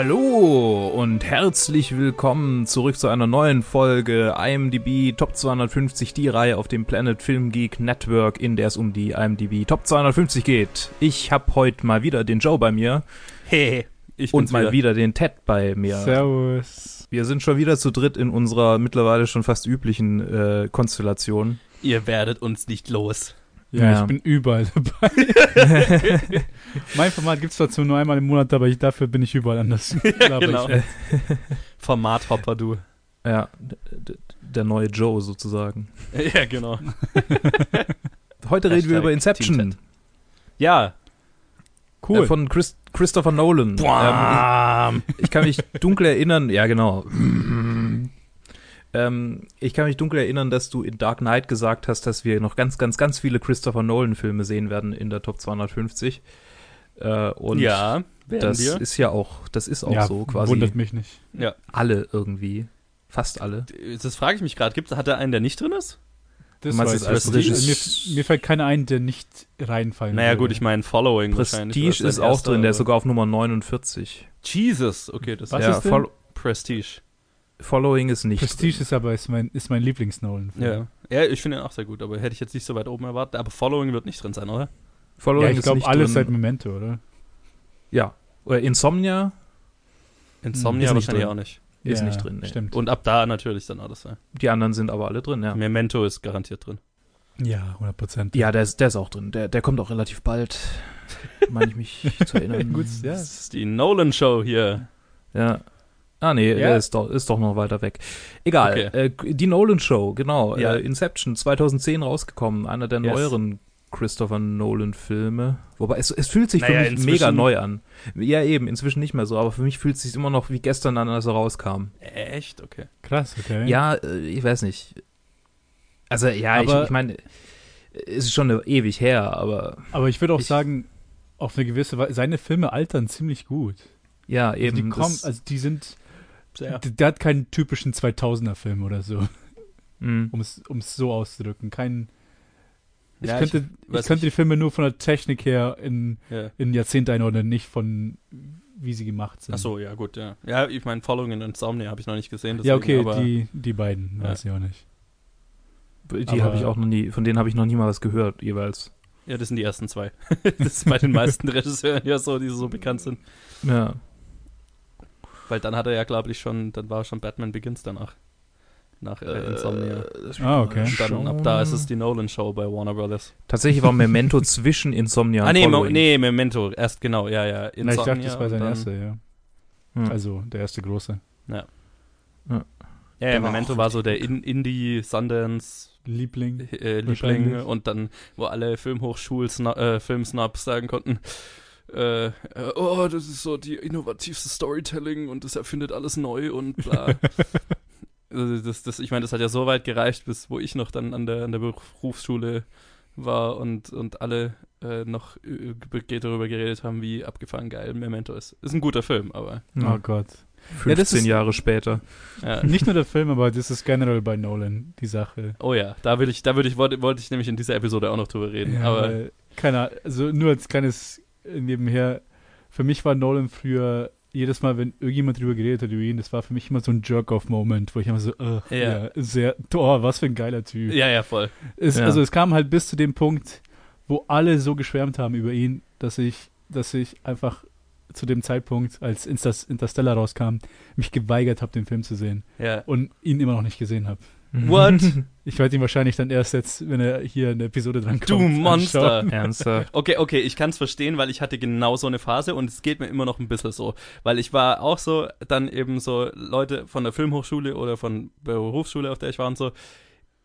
Hallo und herzlich willkommen zurück zu einer neuen Folge IMDb Top 250, die Reihe auf dem Planet Film Geek Network, in der es um die IMDb Top 250 geht. Ich habe heute mal wieder den Joe bei mir. Hey, ich und mal wieder den Ted bei mir. Servus. Wir sind schon wieder zu dritt in unserer mittlerweile schon fast üblichen äh, Konstellation. Ihr werdet uns nicht los. Ja, Ja. ich bin überall dabei. mein Format gibt es zwar nur einmal im Monat, aber ich, dafür bin ich überall anders. Aber genau. Ich, Formathopper, du. Ja, der neue Joe sozusagen. ja, genau. Heute reden wir über Inception Team cool. Ja. äh, von Chris, Christopher Nolan. Ähm, ich, ich kann mich dunkel erinnern, ja genau. Ähm, ich kann mich dunkel erinnern, dass du in Dark Knight gesagt hast, dass wir noch ganz, ganz, ganz viele Christopher Nolan-Filme sehen werden in der Top 250. Äh, und ja, das wir. ist ja auch, das ist auch ja, so quasi Wundert mich nicht. ja. alle irgendwie. Fast alle. Das frage ich mich gerade. Gibt's, hat er einen, der nicht drin ist? Das weiß als Also Regisseur? mir, mir fällt keiner ein, der nicht reinfallen Naja, würde. gut, ich meine Following wahrscheinlich. Prestige ist auch drin, der ist sogar auf Nummer 49. Jesus, okay, das Was ist ja, ist Prestige. Following ist nicht. Prestige drin. ist aber ist mein, ist mein Lieblings-Nolan. Ja. Ja, ich finde ihn auch sehr gut, aber hätte ich jetzt nicht so weit oben erwartet. Aber Following wird nicht drin sein, oder? Following ja, ich ist glaube alles drin. seit Memento, oder? Ja. Oder Insomnia Insomnia Ist nicht wahrscheinlich drin. auch nicht. ist ja, nicht drin. Nee. Stimmt. Und ab da natürlich dann alles. Ja. Die anderen sind aber alle drin, ja. Memento ist garantiert drin. ja, 100 Prozent. Ja, der ist, der ist auch drin. Der, der kommt auch relativ bald, meine ich mich zu erinnern. Gut, ja. Das ist die Nolan-Show hier. Ja. Ah, nee, Ja. der ist doch, ist doch noch weiter weg. Egal. Äh, die Nolan Show, genau. Ja. Äh, Inception, 2010 rausgekommen. Einer der Yes. neueren Christopher Nolan-Filme. Wobei, es, es fühlt sich Naja, für mich mega neu an. Ja, eben, inzwischen nicht mehr so. Aber für mich fühlt es sich immer noch wie gestern an, als er rauskam. Echt? Okay. Krass, okay. Ja, äh, ich weiß nicht. Also, ja, Aber- ich, ich meine, es ist schon ewig her, aber Aber ich würde auch Ich- sagen, auf eine gewisse Weise, seine Filme altern ziemlich gut. ja, Also eben. die kommen, also die sind, Sehr. der, der hat keinen typischen 2000er-Film oder so, mh. um es um es so auszudrücken. Kein, ich Ja, könnte, ich, weiß könnte die Filme nur von der Technik her in, Ja. in Jahrzehnte einordnen, nicht von wie sie gemacht sind. Ach so, ja, gut, ja. Ja, ich meine, Following und Insomnia habe ich noch nicht gesehen. Ja, deswegen, okay, aber die, die beiden, Ja. weiß ich auch nicht. Die habe ich auch noch nie, von denen habe ich noch nie mal was gehört, jeweils. Ja, das sind die ersten zwei. das ist bei den meisten Regisseuren ja so, die so bekannt sind. Ja. Weil dann hat er ja, glaube ich, schon, dann war schon Batman Begins danach. Nach äh, Insomnia. Ah, okay. Und dann ab da ist es die Nolan-Show bei Warner Brothers. Tatsächlich war Memento zwischen Insomnia und ah, nee, Following. nee, Memento. Erst genau, ja, ja. Na, ich dachte, das war sein erster, ja. Hm. Also der erste große. Ja, Der ja, war Memento war so der in Indie Sundance Liebling. äh, Liebling und dann, wo alle Filmhochschul äh, sagen konnten, äh, äh, oh, das ist so die innovativste Storytelling und das erfindet alles neu und bla. also das, das, ich meine, das hat ja so weit gereicht, bis wo ich noch dann an der, an der Berufsschule war und, und alle äh, noch äh, darüber geredet haben, wie abgefahren geil Memento ist. Ist ein guter Film, aber. Oh Gott. 15 Ja, das ist- Jahre später. ja. Nicht nur der Film, aber das ist generell bei Nolan die Sache. Oh ja, da will ich, da würde ich, wollte, wollte ich nämlich in dieser Episode auch noch drüber reden. Ja, aber keine Ahnung, also nur als kleines nebenher, für mich war Nolan früher, jedes Mal, wenn irgendjemand drüber geredet hat über ihn, das war für mich immer so ein Jerk-off-Moment, wo ich immer so, ugh, Ja. ja. sehr, oh, was für ein geiler Typ. ja, ja, voll. Es, Ja. Also es kam halt bis zu dem Punkt, wo alle so geschwärmt haben über ihn, dass ich, dass ich einfach zu dem Zeitpunkt, als Interstellar rauskam, mich geweigert habe, den Film zu sehen Ja. und ihn immer noch nicht gesehen habe. What? Ich werde ihn wahrscheinlich dann erst jetzt, wenn er hier in der Episode dran kommt. Du Monster! Ernsthaft. Okay, okay, ich kann es verstehen, weil ich hatte genau so eine Phase und es geht mir immer noch ein bisschen so. Weil ich war auch so, dann eben so Leute von der Filmhochschule oder von der Berufsschule, auf der ich war und so,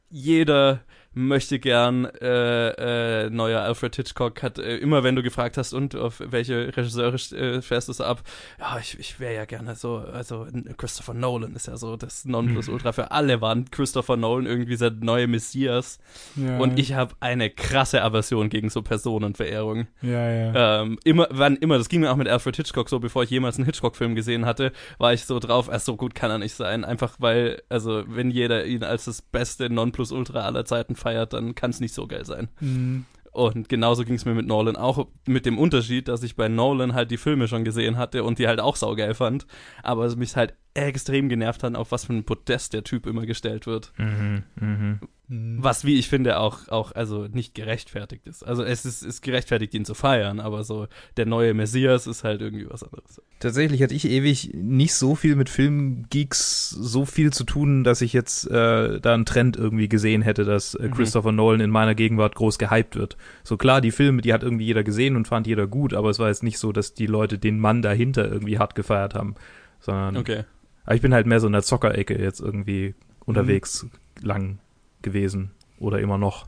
jeder möchte gern äh, äh, neuer Alfred Hitchcock hat äh, immer wenn du gefragt hast und auf welche Regisseure äh, fährst du ab ja ich, ich wäre ja gerne so also Christopher Nolan ist ja so das Nonplusultra für alle waren Christopher Nolan irgendwie der neue Messias Ja, und ich habe eine krasse Aversion gegen so Personenverehrung. Ja, ja. Ähm, immer, wann immer, das ging mir auch mit Alfred Hitchcock so, bevor ich jemals einen Hitchcock-Film gesehen hatte, war ich so drauf, erst so gut kann er nicht sein. Einfach weil, also, wenn jeder ihn als das beste Nonplusultra aller Zeiten feiert, dann kann es nicht so geil sein. Mhm. Und genauso ging es mir mit Nolan auch, mit dem Unterschied, dass ich bei Nolan halt die Filme schon gesehen hatte und die halt auch saugeil fand, aber es mich halt extrem genervt hat, auf was für ein Podest der Typ immer gestellt wird. Mhm, mhm. Was, wie ich finde, auch, auch also nicht gerechtfertigt ist. Also es ist, ist gerechtfertigt, ihn zu feiern, aber so der neue Messias ist halt irgendwie was anderes. Tatsächlich hatte ich ewig nicht so viel mit Filmgeeks so viel zu tun, dass ich jetzt äh, da einen Trend irgendwie gesehen hätte, dass äh, Mhm. Christopher Nolan in meiner Gegenwart groß gehypt wird. So klar, die Filme, die hat irgendwie jeder gesehen und fand jeder gut, aber es war jetzt nicht so, dass die Leute den Mann dahinter irgendwie hart gefeiert haben, sondern Okay. Aber ich bin halt mehr so in der Zockerecke jetzt irgendwie unterwegs lang gewesen oder immer noch,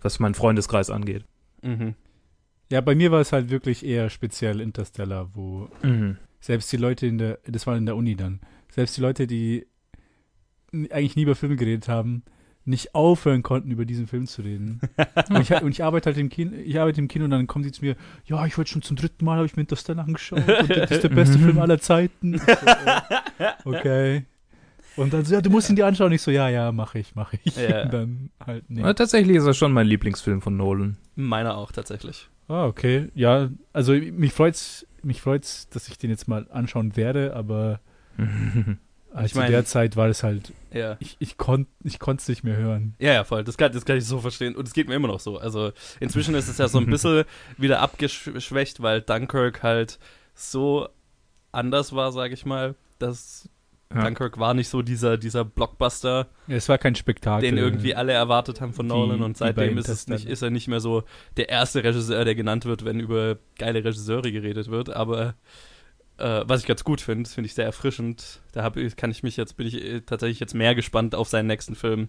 was meinen Freundeskreis angeht. Mhm. Ja, bei mir war es halt wirklich eher speziell Interstellar, wo Mhm. selbst die Leute in der, das war in der Uni dann, selbst die Leute, die eigentlich nie über Filme geredet haben, nicht aufhören konnten, über diesen Film zu reden. und, ich, und ich arbeite halt im Kino, ich arbeite im Kino und dann kommen sie zu mir, ja, ich wollte schon zum dritten Mal, habe ich mir Interstellar angeschaut und das ist der beste Film aller Zeiten. So, äh, okay. Und dann so, ja, du musst ihn dir anschauen. Ich so, ja, ja, mache ich, mache ich. Ja. Und dann halt, nee. Ja, tatsächlich ist er schon mein Lieblingsfilm von Nolan. Meiner auch tatsächlich. Ah, okay. Ja, also mich freut's, mich freut's, dass ich den jetzt mal anschauen werde, aber also Ich mein- der Zeit war es halt, Ja. ich, ich konnte ich es nicht mehr hören. Ja, ja, voll. Das kann, das kann ich so verstehen. Und es geht mir immer noch so. Also inzwischen ist es ja so ein bisschen wieder abgeschwächt, weil Dunkirk halt so anders war, sag ich mal. Das Ja. Dunkirk war nicht so dieser, dieser Blockbuster, Ja, es war kein Spektakel. den irgendwie alle erwartet haben von Wie- Nolan. Und seitdem ist, es nicht, ist er nicht mehr so der erste Regisseur, der genannt wird, wenn über geile Regisseure geredet wird. Aber äh, was ich ganz gut finde, finde ich sehr erfrischend. Da hab, kann ich mich jetzt, bin ich äh, tatsächlich jetzt mehr gespannt auf seinen nächsten Film.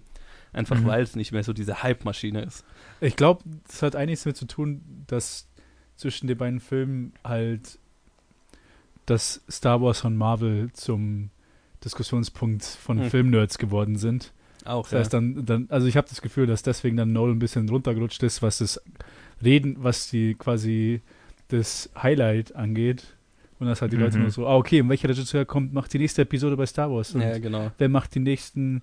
Einfach Mhm. weil es nicht mehr so diese Hype-Maschine ist. Ich glaube, das hat einiges damit zu tun, dass zwischen den beiden Filmen halt das Star Wars und Marvel zum Diskussionspunkt von Hm. Filmnerds geworden sind. Auch, Das heißt dann, dann also ich habe das Gefühl, dass deswegen dann Nolan ein bisschen runtergerutscht ist, was das Reden, was die quasi das Highlight angeht. Und dass halt die Leute Mhm. nur so, ah, okay, und welcher Regisseur kommt, macht die nächste Episode bei Star Wars? Und ja. genau. wer macht die nächsten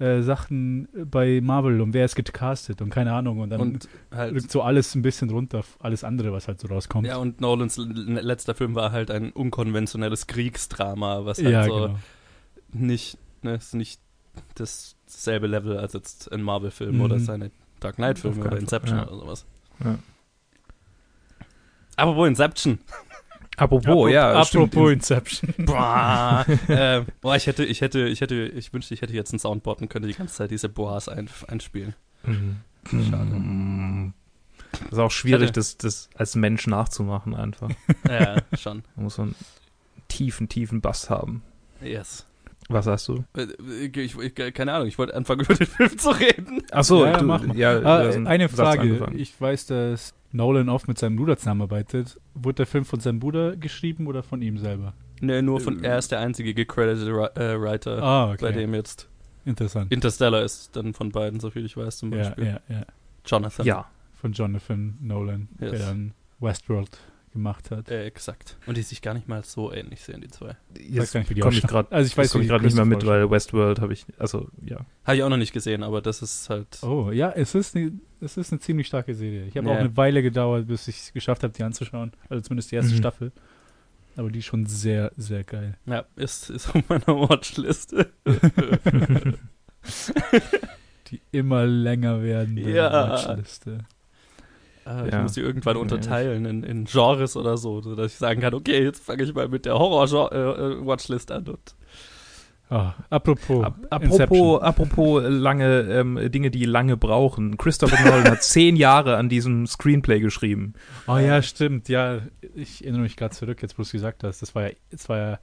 äh, Sachen bei Marvel und wer ist gecastet und keine Ahnung. Und dann Und halt, rückt so alles ein bisschen runter, alles andere, was halt so rauskommt. ja, und Nolans letzter Film war halt ein unkonventionelles Kriegsdrama, was halt Ja, so genau. nicht, ne, ist nicht dasselbe Level als jetzt ein Marvel-Film Mhm. oder seine Dark Knight-Filme oder Inception ja. oder sowas. Ja. Aber wo Inception? Apropos, Apro- ja, stimmt. apropos Inception. Boah, äh, boah, ich hätte, ich hätte, ich hätte, ich wünschte, ich hätte jetzt ein Soundboard und könnte die ganze Zeit diese Boas ein, einspielen. Mhm. Schade. Mhm. ist auch schwierig, das, das als Mensch nachzumachen einfach. Ja, schon. Da muss man einen tiefen, tiefen Bass haben. Yes. Was hast du? Äh, Ich, ich, keine Ahnung, ich wollte anfangen, über den Film zu reden. Ach so, Ja, du, mach mal. ja, Ah, eine Frage. Ich weiß, dass Nolan oft mit seinem Bruder zusammenarbeitet. Wurde der Film von seinem Bruder geschrieben oder von ihm selber? Nee, nur von, er ist der einzige gecredited äh, Writer, Ah, okay. bei dem jetzt Interessant. Interstellar ist dann von beiden, so viel ich weiß, zum Ja, Beispiel. ja, ja. Jonathan. Ja, Von Jonathan Nolan, Yes. der dann Westworld gemacht hat. Äh, exakt. Und die sich gar nicht mal so ähnlich sehen, die zwei. jetzt gar nicht, wie die komme ich ausschauen. gerade Also ich weiß, komm ich gerade nicht mehr mit, weil Westworld habe ich, also ja. Habe ich auch noch nicht gesehen, aber das ist halt. Oh, ja, es ist eine, es ist eine ziemlich starke Serie. Ich habe Ja. auch eine Weile gedauert, bis ich es geschafft habe, die anzuschauen. Also zumindest die erste Mhm. Staffel. Aber die ist schon sehr, sehr geil. Ja, ist, ist auf meiner Watchliste. Die immer länger werdende Ja. Watchliste. Ah, ich Ja. muss die irgendwann unterteilen in, in Genres oder so, sodass ich sagen kann, okay, jetzt fange ich mal mit der Horror-Watchlist an. Und Ah, apropos, Ap Inception. apropos, apropos äh, lange ähm, Dinge, die lange brauchen. Christopher Nolan hat zehn Jahre an diesem Screenplay geschrieben. Oh ja, stimmt. Ja, ich erinnere mich gerade zurück, jetzt wo du es gesagt hast. Das war ja, das war ja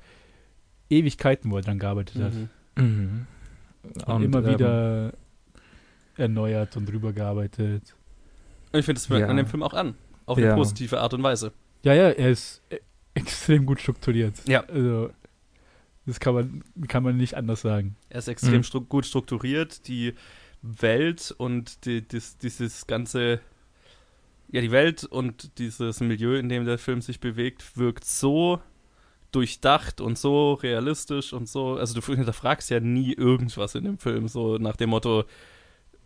Ewigkeiten, wo er dran gearbeitet hat. Mhm. Und, immer ähm, wieder erneuert und drüber gearbeitet. Und ich finde, es merkt Ja. an dem Film auch an. Auf Ja. eine positive Art und Weise. Ja, ja, er ist e- extrem gut strukturiert. Ja. Also, das kann man, kann man nicht anders sagen. Er ist extrem Mhm. stru gut strukturiert. Die Welt und die, dies, dieses ganze. Ja, die Welt und dieses Milieu, in dem der Film sich bewegt, wirkt so durchdacht und so realistisch und so. Also, du hinterfragst ja nie irgendwas in dem Film, so nach dem Motto.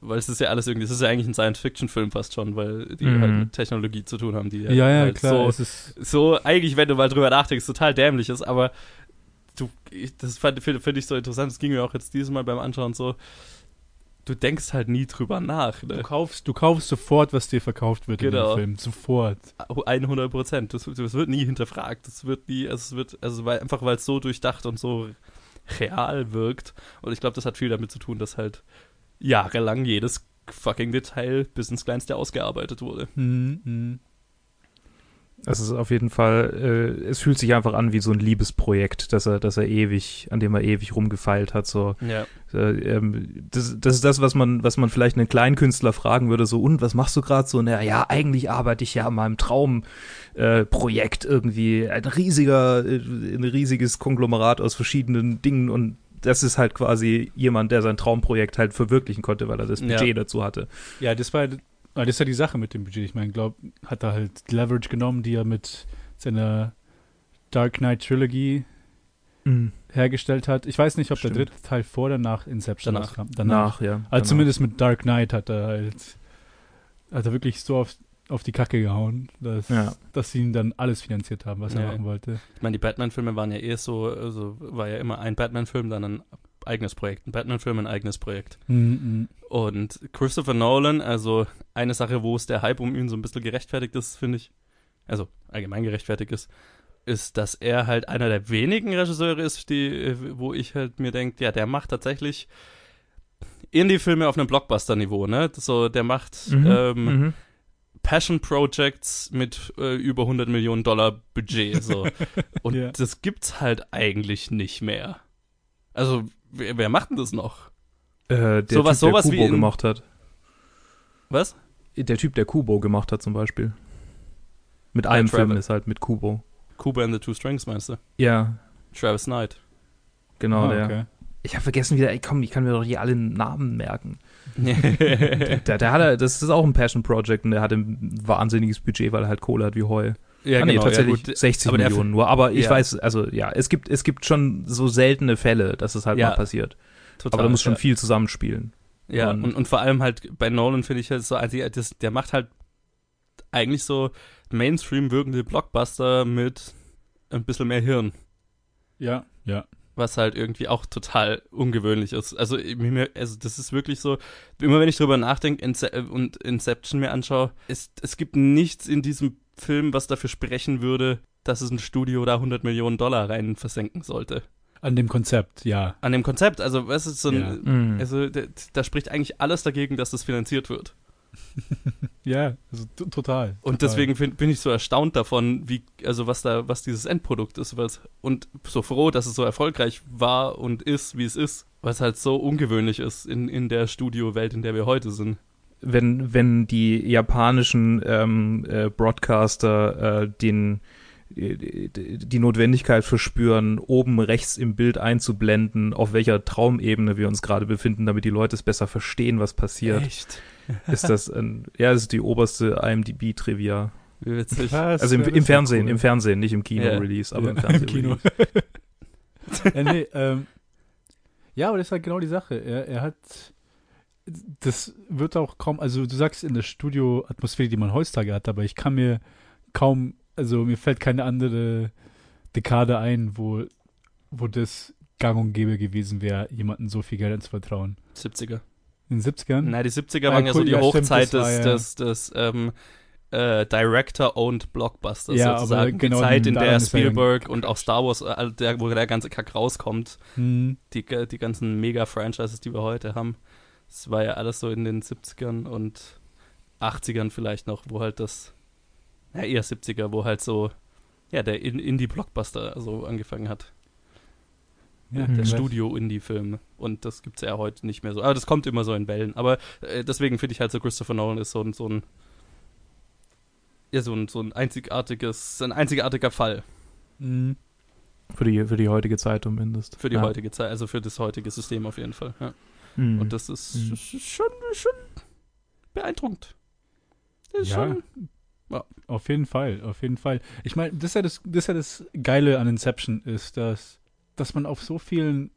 Weil es ist ja alles irgendwie, es ist ja eigentlich ein Science-Fiction-Film fast schon, weil die Mhm. halt mit Technologie zu tun haben, die Ja, ja, halt klar. so so eigentlich, wenn du mal drüber nachdenkst, total dämlich ist, aber du, ich- das finde find ich so interessant, das ging mir auch jetzt dieses Mal beim Anschauen so, du denkst halt nie drüber nach, du ne? kaufst, du kaufst sofort, was dir verkauft wird Genau. in dem Film. Sofort. 100 Prozent, das, das wird nie hinterfragt, das wird nie, also es wird, also weil, einfach weil es so durchdacht und so real wirkt und ich glaube, das hat viel damit zu tun, dass halt jahrelang jedes fucking Detail bis ins Kleinste ausgearbeitet wurde. Mhm, mhm. Das ist auf jeden Fall, äh, es fühlt sich einfach an wie so ein Liebesprojekt, dass er, dass er ewig, an dem er ewig rumgefeilt hat. So, Ja. äh, ähm, das, das ist das, was man, was man vielleicht einen Kleinkünstler fragen würde. So, und was machst du gerade so? Na ja, eigentlich arbeite ich ja an meinem Traumprojekt äh, irgendwie, ein riesiger, äh, ein riesiges Konglomerat aus verschiedenen Dingen und das ist halt quasi jemand, der sein Traumprojekt halt verwirklichen konnte, weil er das Ja. Budget dazu hatte. Ja, das war, das ist ja die Sache mit dem Budget. Ich meine, glaub, hat er halt Leverage genommen, die er mit seiner Dark Knight Trilogy hergestellt hat. Ich weiß nicht, ob Stimmt. der dritte Teil vor oder nach Inception Danach. rauskam. Danach, ja. Also Danach. zumindest mit Dark Knight hat er halt, hat er wirklich so auf, auf die Kacke gehauen, dass, Ja. dass sie ihn dann alles finanziert haben, was er Ja. machen wollte. Ich meine, die Batman-Filme waren ja eh so, also war ja immer ein Batman-Film, dann ein eigenes Projekt. Ein Batman-Film, ein eigenes Projekt. Mhm. Und Christopher Nolan, also eine Sache, wo es der Hype um ihn so ein bisschen gerechtfertigt ist, finde ich, also allgemein gerechtfertigt ist, ist, dass er halt einer der wenigen Regisseure ist, die, wo ich halt mir denke, ja, der macht tatsächlich Indie-Filme auf einem Blockbuster-Niveau, ne? So, der macht Mhm. ähm, Mhm. Passion Projects mit äh, über 100 Millionen Dollar Budget, so. Und Ja. das gibt's halt eigentlich nicht mehr. Also, wer, wer macht denn das noch? Äh, der Sowas- Typ, sowas der wie Kubo in- gemacht hat. Was? Der Typ, der Kubo gemacht hat zum Beispiel. Mit einem Trevor. Film ist halt mit Kubo. Kuba and the Two Strings, meinst du? Ja, Travis Knight. genau Ah, der. okay. Ich habe vergessen wieder, ey komm, ich kann mir doch hier alle Namen merken. Der, der hatte, das ist auch ein Passion Project und der hatte ein wahnsinniges Budget, weil er halt Kohle hat wie Heu. ja, ah, nee, tatsächlich gut. 60 aber Millionen nur. Aber ich Ja. weiß, also ja, es gibt, es gibt schon so seltene Fälle, dass es halt Ja, mal passiert. Total, Aber da muss schon ja. viel zusammenspielen. Ja, Und- und, und vor allem halt bei Nolan finde ich halt so, also das, der macht halt eigentlich so Mainstream wirkende Blockbuster mit ein bisschen mehr Hirn. Ja, ja. Was halt irgendwie auch total ungewöhnlich ist. Also, also das ist wirklich so, immer wenn ich drüber nachdenke Ince und Inception mir anschaue, es, es gibt nichts in diesem Film, was dafür sprechen würde, dass es ein Studio da 100 Millionen Dollar rein versenken sollte. An dem Konzept, ja. An dem Konzept, also was ist so ein, Ja. Mhm. also da, da spricht eigentlich alles dagegen, dass das finanziert wird. Ja, also total. Und total. deswegen find, bin ich so erstaunt davon, wie, also was da, was dieses Endprodukt ist, weil's, und so froh, dass es so erfolgreich war und ist, wie es ist, weil es halt so ungewöhnlich ist in, in der Studiowelt, in der wir heute sind. wenn, wenn die japanischen ähm, äh, Broadcaster äh, den äh, die Notwendigkeit verspüren, oben rechts im Bild einzublenden, auf welcher Traumebene wir uns gerade befinden, damit die Leute es besser verstehen, was passiert. Echt? Ist das ein, ja, das ist die oberste IMDb-Trivia. Wie witzig. Was? Also im, Ja, im ja Fernsehen, cool. im Fernsehen, nicht im Kino-Release, aber Ja, im Fernsehen. Kino. ja, nee, ähm, ja, aber das ist halt genau die Sache. Er, er hat, das wird auch kaum, also du sagst in der Studio-Atmosphäre, die man heutzutage hat, aber ich kann mir kaum, also mir fällt keine andere Dekade ein, wo, wo das gang und gäbe gewesen wäre, jemandem so viel Geld anzuvertrauen. 70er. In den 70ern? Nein, die 70er Ja, waren ja so cool, die ja, stimmt, Hochzeit war des, ja- des, des ähm, äh, Director-owned Blockbusters Ja, sozusagen. genau die Zeit, in der er ja Spielberg und auch Star Wars, äh, der, wo der ganze Kack rauskommt, Hm. die, die ganzen Mega-Franchises, die wir heute haben. Das war ja alles so in den 70ern und 80ern vielleicht noch, wo halt das, ja eher 70er, wo halt so, ja, der In- Indie-Blockbuster so angefangen hat. Ja, Mhm. Der. Studio-Indie-Film. Und das gibt's ja heute nicht mehr so. Aber das kommt immer so in Wellen. Aber äh, deswegen finde ich halt so, Christopher Nolan ist so ein, so ein, ja, so ein, so ein einzigartiges, ein einzigartiger Fall Hm. Für die, für die heutige Zeit zumindest. für die ja. heutige Zeit, also für das heutige System auf jeden Fall. Ja. Mhm. Und das ist Mhm. sch- schon, schon beeindruckend. Das ist Ja. schon. Auf jeden Fall, auf jeden Fall. Ich meine, das ist ja das, das ist ja das Geile an Inception ist, dass, dass man auf so vielen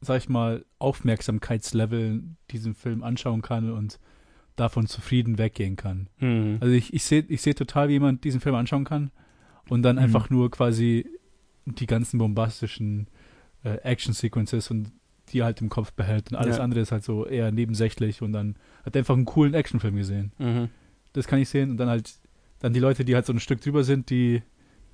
sag ich mal, Aufmerksamkeitslevel diesen Film anschauen kann und davon zufrieden weggehen kann. Mhm. Also ich, ich sehe ich seh total, wie jemand diesen Film anschauen kann und dann Mhm. einfach nur quasi die ganzen bombastischen äh, Action-Sequences und die halt im Kopf behält und alles Ja. andere ist halt so eher nebensächlich und dann hat er einfach einen coolen Actionfilm gesehen. Mhm. Das kann ich sehen und dann halt dann die Leute, die halt so ein Stück drüber sind, die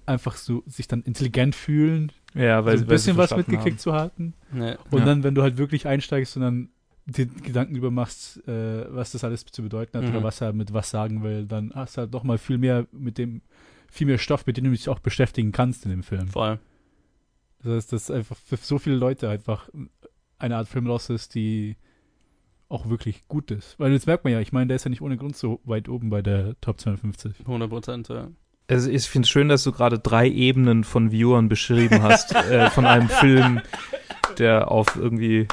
einfach so sich dann intelligent fühlen, Ja, so weil ein sie bisschen was mitgekriegt zu halten Nee. und Ja. dann, wenn du halt wirklich einsteigst und dann dir Gedanken drüber machst, äh, was das alles zu bedeuten hat Mhm. oder was er mit was sagen will, dann hast du halt noch mal viel mehr mit dem, viel mehr Stoff, mit dem du dich auch beschäftigen kannst in dem Film. Voll. Das heißt, dass einfach für so viele Leute einfach eine Art Film raus ist, die auch wirklich gut ist. Weil jetzt merkt man ja, ich meine, der ist ja nicht ohne Grund so weit oben bei der Top 250. 100 Prozent, ja. Also ich finde es schön, dass du gerade drei Ebenen von Viewern beschrieben hast, äh, von einem Film, der auf irgendwie,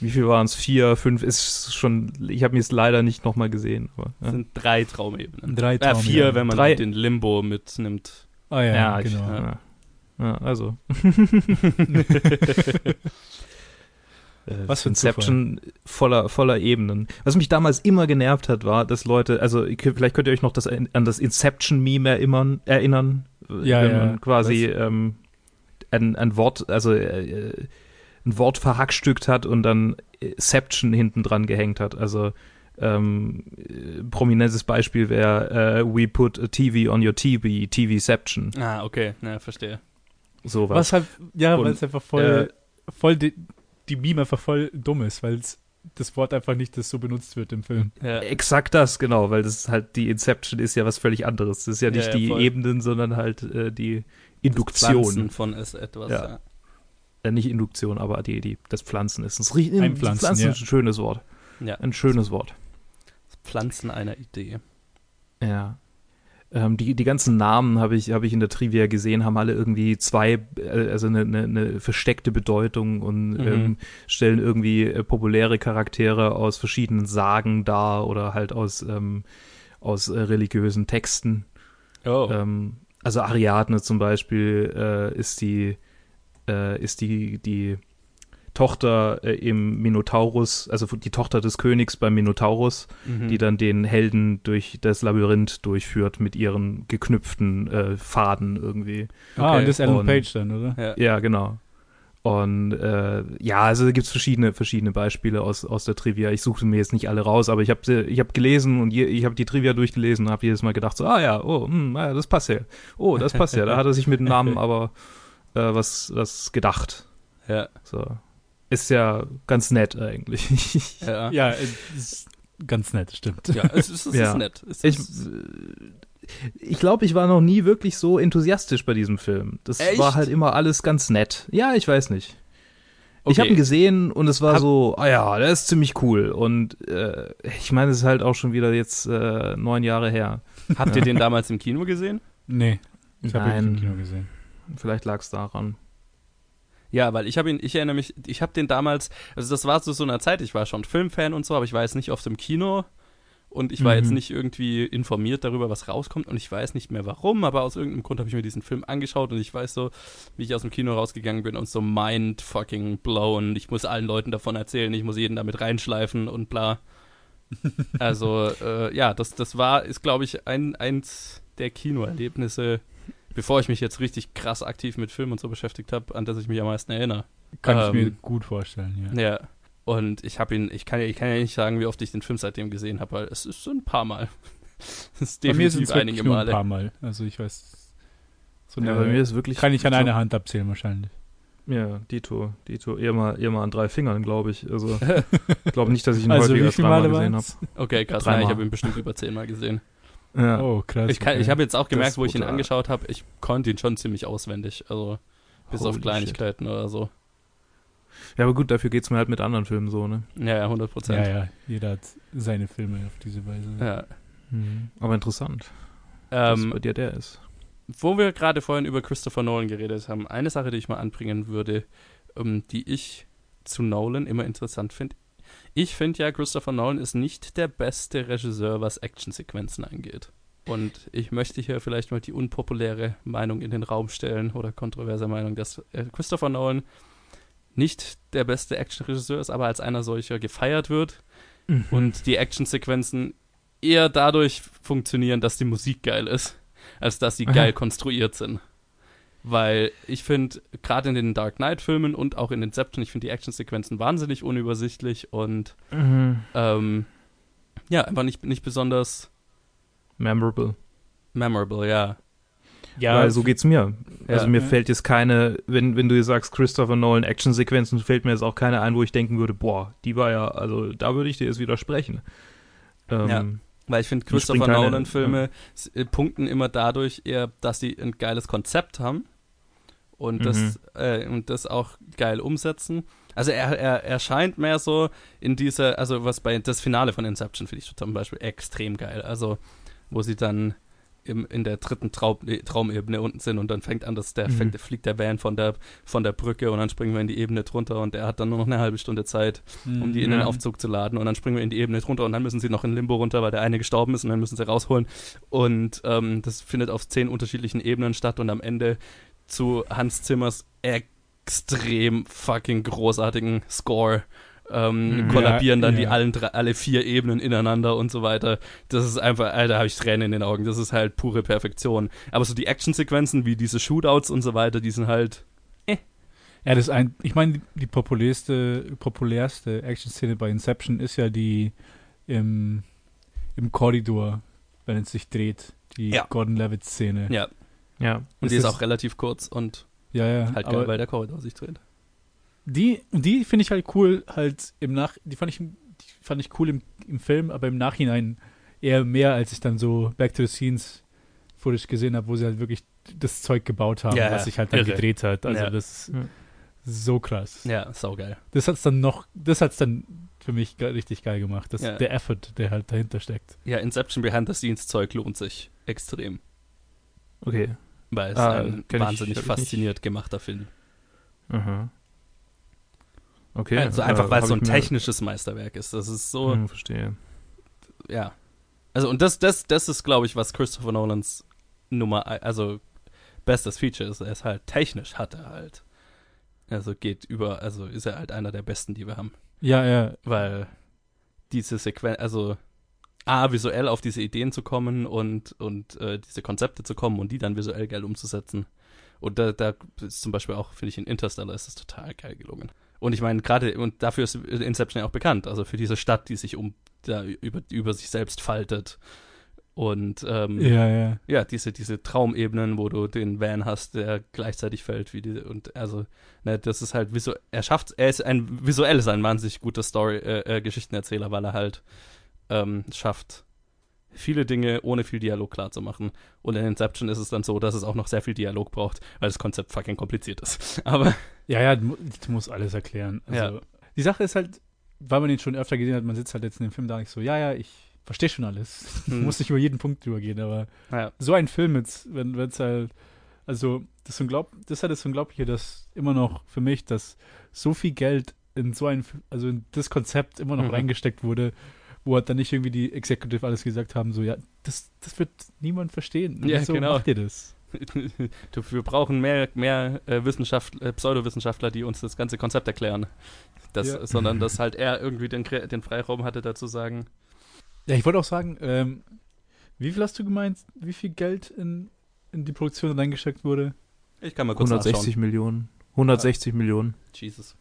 wie viel waren es? Vier, fünf, ist schon, ich habe mir es leider nicht nochmal gesehen. Aber, Das ja. sind drei Traumebenen. Drei Ja, Traum, vier, ja. wenn man Drei- den Limbo mitnimmt. Ah ja, Ja, ich- genau. ja. ja, also. Äh, Was für ein Inception voller, voller Ebenen. Was mich damals immer genervt hat, war, dass Leute, also ich- vielleicht könnt ihr euch noch das, an das Inception-Meme erinnern, erinnern Ja, wenn ja, man quasi ähm, ein, ein Wort, also äh, ein Wort verhackstückt hat und dann Inception hinten dran gehängt hat. Also ähm, äh, prominentes Beispiel wäre äh, We put a TV on your TV, TVception. Ah, okay, ja, verstehe. Sowas. Was halt, ja, weil es einfach voll, voll die, Meme einfach voll dumm ist, weil es das Wort einfach nicht das so benutzt wird im Film. Ja. Exakt das, genau, weil das ist halt die Inception ist ja was völlig anderes. Das ist ja nicht Ja, ja, die voll. Ebenen, sondern halt äh, die Pflanzen Induktion. von es etwas. Ja. Ja. Äh, nicht Induktion, aber die, die, das Pflanzen ist. Das riecht, Einpflanzen, Pflanzen ja. ist ein schönes Wort. ja. Ein schönes Wort. Pflanzen einer Idee. Ja. Ähm, die, die ganzen Namen habe ich, habe ich in der Trivia gesehen, haben alle irgendwie zwei, äh, also eine, eine, eine versteckte Bedeutung und Mhm. ähm, stellen irgendwie äh, populäre Charaktere aus verschiedenen Sagen dar oder halt aus, ähm, aus äh, religiösen Texten. Oh. Ähm, also Ariadne zum Beispiel äh, ist die ist die die Tochter äh, im Minotaurus, also die Tochter des Königs beim Minotaurus, Mhm. die dann den Helden durch das Labyrinth durchführt mit ihren geknüpften äh, Faden irgendwie. Ah, Okay. und das ist Alan Und- Page dann, oder? ja. Ja, genau. Und äh, ja, also da gibt's verschiedene, verschiedene Beispiele aus, aus der Trivia. Ich suchte mir jetzt nicht alle raus, aber ich habe ich hab gelesen und je, ich habe die Trivia durchgelesen und habe jedes Mal gedacht, so, ah ja, oh, hm, ah, ja, das passt ja. Oh, das passt ja. Da hat er sich mit dem Namen aber äh, was, was gedacht. Ja. So. Ist ja ganz nett eigentlich. Ja. Ja, ist ganz nett, stimmt. Ja, es ist, es Ja. ist nett. Es Ich, ich glaube, ich war noch nie wirklich so enthusiastisch bei diesem Film. Das Echt? war halt immer alles ganz nett. Ja, ich weiß nicht. Ich habe Okay. ihn gesehen und es war Hab- so, ah ja, der ist ziemlich cool. Und äh, ich meine, es ist halt auch schon wieder jetzt äh, neun Jahre her. Habt ihr den damals im Kino gesehen? Nee, ich habe ihn Nein. im Kino gesehen. Vielleicht lag es daran. Ja, weil ich habe ihn, ich erinnere mich, ich habe den damals, also das war zu so einer Zeit, ich war schon Filmfan und so, aber ich war jetzt nicht oft im Kino und ich war Mhm. jetzt nicht irgendwie informiert darüber, was rauskommt und ich weiß nicht mehr warum, aber aus irgendeinem Grund habe ich mir diesen Film angeschaut und ich weiß so, wie ich aus dem Kino rausgegangen bin und so mind fucking blown. Ich muss allen Leuten davon erzählen, ich muss jeden damit reinschleifen und bla. Also, äh, ja, das, das war, ist glaube ich ein, eins der Kinoerlebnisse, bevor ich mich jetzt richtig krass aktiv mit Film und so beschäftigt habe, an das ich mich am meisten erinnere. Kann ich Ähm, mir gut vorstellen, ja. Ja. Und ich habe ihn, ich kann, ja- ich kann ja nicht sagen, wie oft ich den Film seitdem gesehen habe, weil es ist so ein paar Mal. Es ist Bei mir sind definitiv es einige wirklich nur ein Male. paar Mal. Also ich weiß, so Ja, bei mir ist wirklich. kann ich an einer Hand abzählen wahrscheinlich. Ja, Dito, Dito, eher mal, eher mal an drei Fingern, glaube ich. Also, ich glaube nicht, dass ich ihn Also häufiger als dreimal Male gesehen habe. Okay, krass, nein, ich habe ihn bestimmt über zehnmal gesehen. Ja. Oh, krass. Ich, kann- okay. ich habe jetzt auch gemerkt, wo ich ihn angeschaut habe, ich konnte ihn schon ziemlich auswendig. Also bis auf Holy Kleinigkeiten oder so. ja, aber gut, dafür geht's mir halt mit anderen Filmen so, ne? Ja, ja, 100 Ja, Prozent. ja, jeder hat seine Filme auf diese Weise. Ja. Aber interessant, dass Ähm, bei dir der ist. wo wir gerade vorhin über Christopher Nolan geredet haben, eine Sache, die ich mal anbringen würde, ähm, die ich zu Nolan immer interessant finde. Ich finde ja, Christopher Nolan ist nicht der beste Regisseur, was Actionsequenzen angeht. Und ich möchte hier vielleicht mal die unpopuläre Meinung in den Raum stellen oder kontroverse Meinung, dass äh, Christopher Nolan nicht der beste Actionregisseur ist, aber als einer solcher gefeiert wird Mhm. und die Actionsequenzen eher dadurch funktionieren, dass die Musik geil ist, als dass sie Aha. geil konstruiert sind. Weil ich finde, gerade in den Dark Knight-Filmen und auch in Inception, ich finde die Actionsequenzen wahnsinnig unübersichtlich und Mhm. ähm, ja, einfach nicht, nicht besonders Memorable. memorable, ja. Ja, Weil so geht's mir. Also Ja. mir Ja. fällt jetzt keine, wenn, wenn du jetzt sagst Christopher Nolan Actionsequenzen, fällt mir jetzt auch keine ein, wo ich denken würde, boah, die war ja, also da würde ich dir jetzt widersprechen. Ähm, Ja. Weil ich finde, Christopher Nolan-Filme s- äh, punkten immer dadurch eher, dass sie ein geiles Konzept haben und, Mhm. das, äh, und das auch geil umsetzen. Also er, er, er scheint mehr so in dieser, also was bei das Finale von Inception finde ich zum Beispiel extrem geil. Also wo sie dann im, in der dritten Traum, äh, Traumebene unten sind und dann fängt an, dass der Mhm. fängt, fliegt der Van von der von der Brücke und dann springen wir in die Ebene drunter und er hat dann nur noch eine halbe Stunde Zeit, um die in den. Aufzug zu laden und dann springen wir in die Ebene drunter und dann müssen sie noch in Limbo runter, weil der eine gestorben ist und dann müssen sie rausholen und ähm, das findet auf zehn unterschiedlichen Ebenen statt und am Ende zu Hans Zimmers extrem fucking großartigen Score ähm, Mhm. kollabieren Ja, dann die ja. allen drei, alle vier Ebenen ineinander und so weiter. Das ist einfach, Alter, habe ich Tränen in den Augen. Das ist halt pure Perfektion. Aber so die Actionsequenzen wie diese Shootouts und so weiter, die sind halt Ja, das ist ein, ich meine, die, die populärste, populärste Action-Szene bei Inception ist ja die im, im Korridor, wenn es sich dreht, die Ja. Gordon Levitt-Szene. ja ja. und Ist die ist auch relativ kurz und ja, ja. halt geil, weil der Korridor sich dreht. Die, die finde ich halt cool, halt im Nach, die fand ich, die fand ich cool im, im Film, aber im Nachhinein eher mehr, als ich dann so Back to the Scenes Footage gesehen habe, wo sie halt wirklich das Zeug gebaut haben, Ja, was sich halt dann irre. gedreht hat. Also Ja. das ist Ja. so krass. Ja, saugeil. Das hat's dann noch, das hat's dann für mich richtig geil gemacht. Das, Ja. Der Effort, der halt dahinter steckt. Ja, Inception Behind the Scenes Zeug lohnt sich extrem, Okay. weil es Ah, ein wahnsinnig ich fasziniert gemachter Film. Aha. Okay. also einfach, äh, weil es so ein technisches Meisterwerk ist. Das ist so, Hm, verstehe. ja. Also und das, das, das ist, glaube ich, was Christopher Nolans Nummer, also bestes Feature ist. Er ist halt technisch, hat er halt. Also geht über, also ist er halt einer der besten, die wir haben. Ja, ja. Weil diese Sequenz, also A, visuell auf diese Ideen zu kommen und, und äh, diese Konzepte zu kommen und die dann visuell geil umzusetzen. Und da, da ist zum Beispiel auch, finde ich, in Interstellar ist es total geil gelungen. Und ich meine, gerade, und dafür ist Inception ja auch bekannt, also für diese Stadt, die sich um, da über, über sich selbst faltet. Und ähm, Ja, ja. ja, diese, diese Traumebenen, wo du den Van hast, der gleichzeitig fällt wie die, und also, ne, das ist halt visuell, er schafft, er ist ein, visuell ist ein wahnsinnig guter Story, äh, äh, Geschichtenerzähler, weil er halt, ähm, schafft, viele Dinge ohne viel Dialog klar zu machen. Und in Inception ist es dann so, dass es auch noch sehr viel Dialog braucht, weil das Konzept fucking kompliziert ist. Aber, Ja, ja, du, mu- du musst alles erklären. Also, Ja. Die Sache ist halt, weil man den schon öfter gesehen hat, man sitzt halt jetzt in dem Film da nicht so, ja, ja, ich verstehe schon alles. Hm. muss nicht über jeden Punkt drüber gehen, aber naja, so ein Film jetzt, wenn es halt, also das, Unglaub, das ist halt das Unglaubliche, dass immer noch für mich, dass so viel Geld in so ein, also in das Konzept immer noch Mhm. reingesteckt wurde, wo halt dann nicht irgendwie die Executive alles gesagt haben, so, ja, das, das wird niemand verstehen. Ja, Wieso genau. macht ihr das? wir brauchen mehr, mehr äh, Wissenschaft, äh, Pseudowissenschaftler, die uns das ganze Konzept erklären. Das, Ja. Sondern dass halt er irgendwie den, den Freiraum hatte, dazu sagen, Ja, ich wollte auch sagen, ähm, wie viel hast du gemeint, wie viel Geld in, in die Produktion reingesteckt wurde? ich kann mal kurz 160 Millionen. 160 Millionen. nachschauen. Jesus.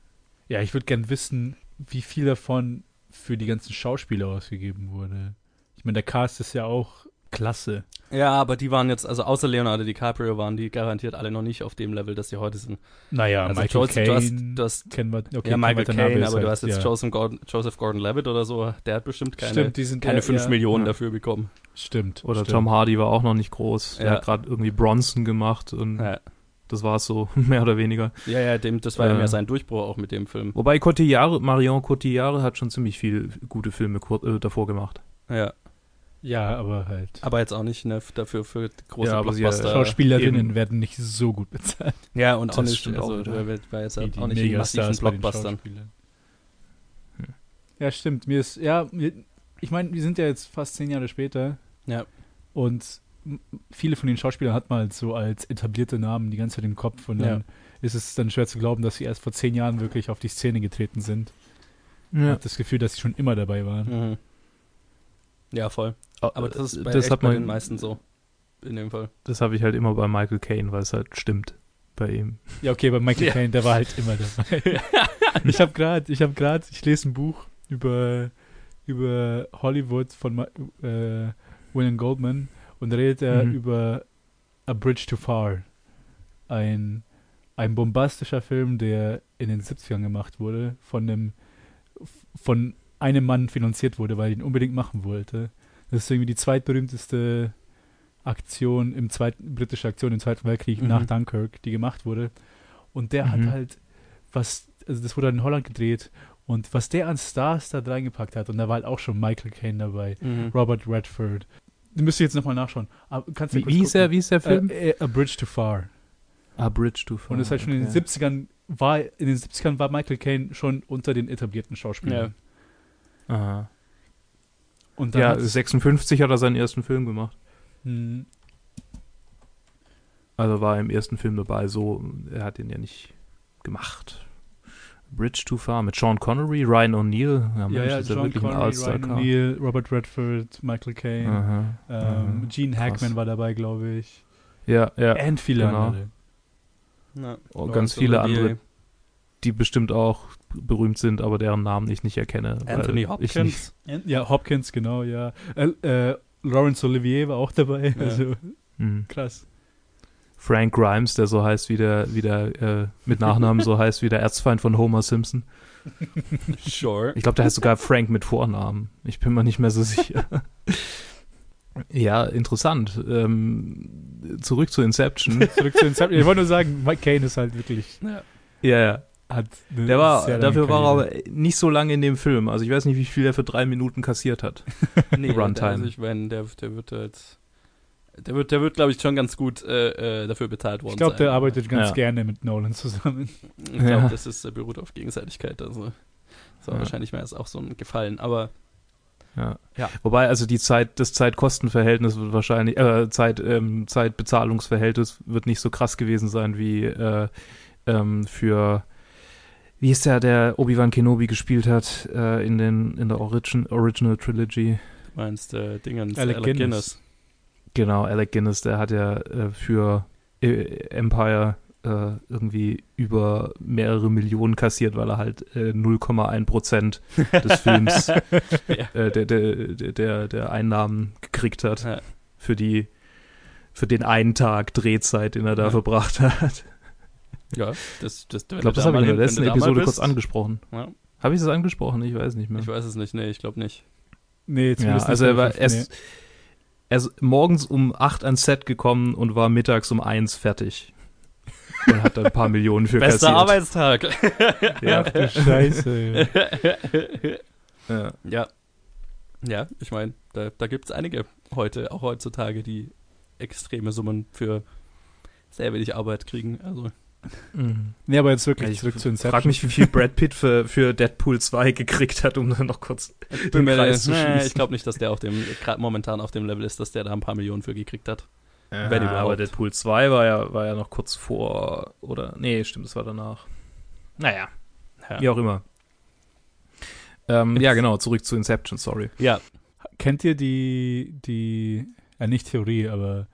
Ja, ich würde gern wissen, wie viel davon für die ganzen Schauspieler ausgegeben wurde. Ich meine, der Cast ist ja auch klasse. Ja, aber die waren jetzt, also außer Leonardo DiCaprio waren die garantiert alle noch nicht auf dem Level, dass sie heute sind. Naja, Also Michael Joseph- du hast- Caine du hast- kennen wir, okay, ja, Michael Caine, ist aber du hast jetzt ja. Joseph, Gordon, Joseph Gordon-Levitt oder so, der hat bestimmt keine, Stimmt, die sind keine ja, 5 ja, Millionen ja. dafür bekommen. Stimmt. Oder stimmt. Tom Hardy war auch noch nicht groß. Der hat gerade irgendwie Bronson gemacht und Ja, das war es so, mehr oder weniger. ja, ja dem, das war ja Äh. mehr sein Durchbruch auch mit dem Film. Wobei Cotillard, Marion Cotillard hat schon ziemlich viel gute Filme äh, davor gemacht. Ja, Ja, aber halt. aber jetzt auch nicht ne, dafür für große Ja, Blockbuster. Schauspielerinnen eben. werden nicht so gut bezahlt. ja, und auch Das nicht, stimmt also auch war war jetzt Die- die auch nicht in massiven Blockbustern. Hm. Ja, stimmt. Mir ist, ja, mir, ich meine, wir sind ja jetzt fast zehn Jahre später. Ja. Und viele von den Schauspielern hat man halt so als etablierte Namen die ganze Zeit im Kopf. Und dann Ja. ist es dann schwer zu glauben, dass sie erst vor zehn Jahren wirklich auf die Szene getreten sind. Ich Ja. habe das Gefühl, dass sie schon immer dabei waren. Mhm. Ja, voll. Aber das ist bei, das hat bei den meisten so. In dem Fall. Das habe ich halt immer bei Michael Caine, weil es halt stimmt bei ihm. Ja, okay, bei Michael Ja. Caine, der war halt immer dabei. ich habe gerade, ich habe gerade, ich lese ein Buch über, über Hollywood von äh, William Goldman und da redet er Mhm. über A Bridge Too Far. Ein, ein bombastischer Film, der in den 70ern gemacht wurde, von einem, von einem Mann finanziert wurde, weil er ihn unbedingt machen wollte. Das ist irgendwie die zweitberühmteste Aktion im zweiten, britische Aktion im Zweiten Weltkrieg Mhm. nach Dunkirk, die gemacht wurde. Und der hat Mhm. halt was, also das wurde dann in Holland gedreht und was der an Stars da reingepackt hat, und da war halt auch schon Michael Caine dabei, Mhm. Robert Redford. Du müsst jetzt nochmal nachschauen. Kannst du Wie, wie, hieß der, wie hieß der Film? Äh, äh, A Bridge Too Far. A Bridge to Far. Und das ist halt schon in den okay. 70ern war, in den 70ern war Michael Caine schon unter den etablierten Schauspielern. Aha. Und dann Ja, hat's- 56 hat er seinen ersten Film gemacht. Hm, Also war er im ersten Film dabei, so, er hat ihn ja nicht gemacht. Bridge Too Far mit Sean Connery, Ryan O'Neill. Ja, ja, ja, ein Connery, All-Star Ryan. O'Neill, Robert Redford, Michael Caine, Aha, ähm, aha. Gene Krass. Hackman war dabei, glaube ich. Ja, ja. Und viele genau. andere. Und Laurence ganz viele andere, die bestimmt auch berühmt sind, aber deren Namen ich nicht erkenne. Anthony Hopkins. Ja, Hopkins, genau, ja. Äh, äh, Laurence Olivier war auch dabei. Ja. Also Nicht, hm. krass. Frank Grimes, der so heißt wie der, wie der äh, mit Nachnamen so heißt wie der Erzfeind von Homer Simpson. Sure. Ich glaube, der heißt sogar Frank mit Vornamen. Ich bin mir nicht mehr so sicher. ja, interessant. Ähm, zurück zu Inception. Zurück zu Inception. Ich wollte nur sagen, Mike Caine ist halt wirklich, Ja. ja, ja. hat Der war, dafür war er Karriere. aber nicht so lange in dem Film. Also ich weiß nicht, wie viel er für drei Minuten kassiert hat. Nee, Runtime. Also ich meine, der, der wird halt. Der wird, der wird, glaube ich, schon ganz gut äh, äh, dafür bezahlt worden Ich glaube, der arbeitet ganz Ja. gerne mit Nolan zusammen. Ich glaube, Ja. das ist, beruht auf Gegenseitigkeit. Also, das war Ja. wahrscheinlich mehr als auch so ein Gefallen. Aber Ja. Ja. Wobei, also die Zeit, das Zeit-Kosten-Verhältnis wird wahrscheinlich, äh, Zeit, ähm, Zeit-Bezahlungsverhältnis wird nicht so krass gewesen sein wie äh, ähm, für, wie ist der, der Obi-Wan Kenobi gespielt hat äh, in den in der Origin, Original Trilogy. du meinst äh, Dingens, Alec Alec, Guinness. Guinness. Genau, Alec Guinness, der hat ja äh, für äh, Empire äh, irgendwie über mehrere Millionen kassiert, weil er halt äh, 0,1 Prozent des Films Ja. äh, der, der, der- der, Einnahmen gekriegt hat Ja. für die für den einen Tag Drehzeit, den er da Ja. verbracht hat. Ja, das, das, Ich glaube, das habe ich in der letzten Episode kurz angesprochen. Ja. Habe ich das angesprochen? Ich weiß nicht mehr. Ich weiß es nicht, nee, ich glaube nicht. Nee, ja, zumindest also nicht er war erst, fünften, er ist morgens um 8 ans Set gekommen und war mittags um 1 fertig. Und hat dann ein paar Millionen für Bester kassiert. Arbeitstag. Ja. Ach du Scheiße. Ja. ja. Ja, ich meine, da, da gibt es einige heute, auch heutzutage, die extreme Summen für sehr wenig Arbeit kriegen. Also, Mhm. Nee, aber jetzt wirklich Ich zurück zu Inception. frag mich, wie viel Brad Pitt für, für Deadpool 2 gekriegt hat, um dann noch kurz ich, den Kreis zu nee, schließen. ich glaube nicht, dass der auf dem, gerade momentan auf dem Level ist, dass der da ein paar Millionen für gekriegt hat. Ja, Wenn aber. Deadpool 2 war ja, war ja noch kurz vor, oder, nee, stimmt, das war danach. Naja, Ja. wie auch immer. Ähm, ja, genau, zurück zu Inception, sorry. ja. Kennt ihr die, die, ja nicht Theorie, aber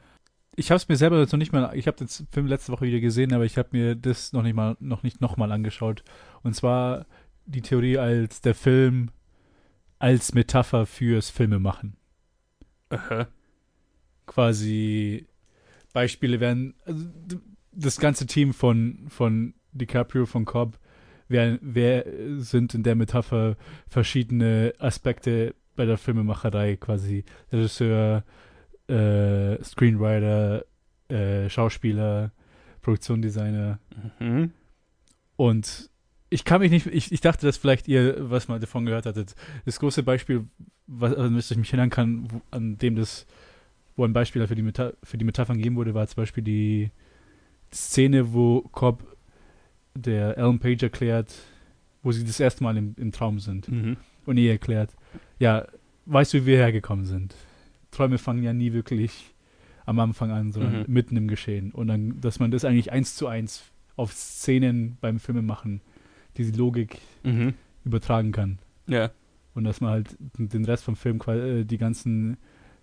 ich habe es mir selber jetzt noch nicht mal, ich habe den Film letzte Woche wieder gesehen, aber ich habe mir das noch nicht mal, noch nicht nochmal angeschaut. Und zwar die Theorie als der Film als Metapher fürs Filmemachen. Aha. Quasi Beispiele wären, also das ganze Team von, von DiCaprio, von Cobb, wer, wer sind in der Metapher verschiedene Aspekte bei der Filmemacherei quasi. Regisseur, äh, Screenwriter, äh, Schauspieler, Produktionsdesigner. Mhm. Und ich kann mich nicht, ich, ich dachte, dass vielleicht ihr was mal davon gehört hattet. Das große Beispiel, was, an das ich mich erinnern kann, wo, an dem das, wo ein Beispiel für die, Meta für die Metaphern gegeben wurde, war zum Beispiel die Szene, wo Cobb der Ellen Page erklärt, wo sie das erste Mal im, im Traum sind. Mhm. Und ihr erklärt, ja, weißt du, wie wir hergekommen sind? Träume fangen ja nie wirklich am Anfang an, sondern Mhm. mitten im Geschehen. Und dann, dass man das eigentlich eins zu eins auf Szenen beim Filmemachen diese Logik Mhm. übertragen kann. Ja. Und dass man halt den Rest vom Film, quasi, äh, die ganzen,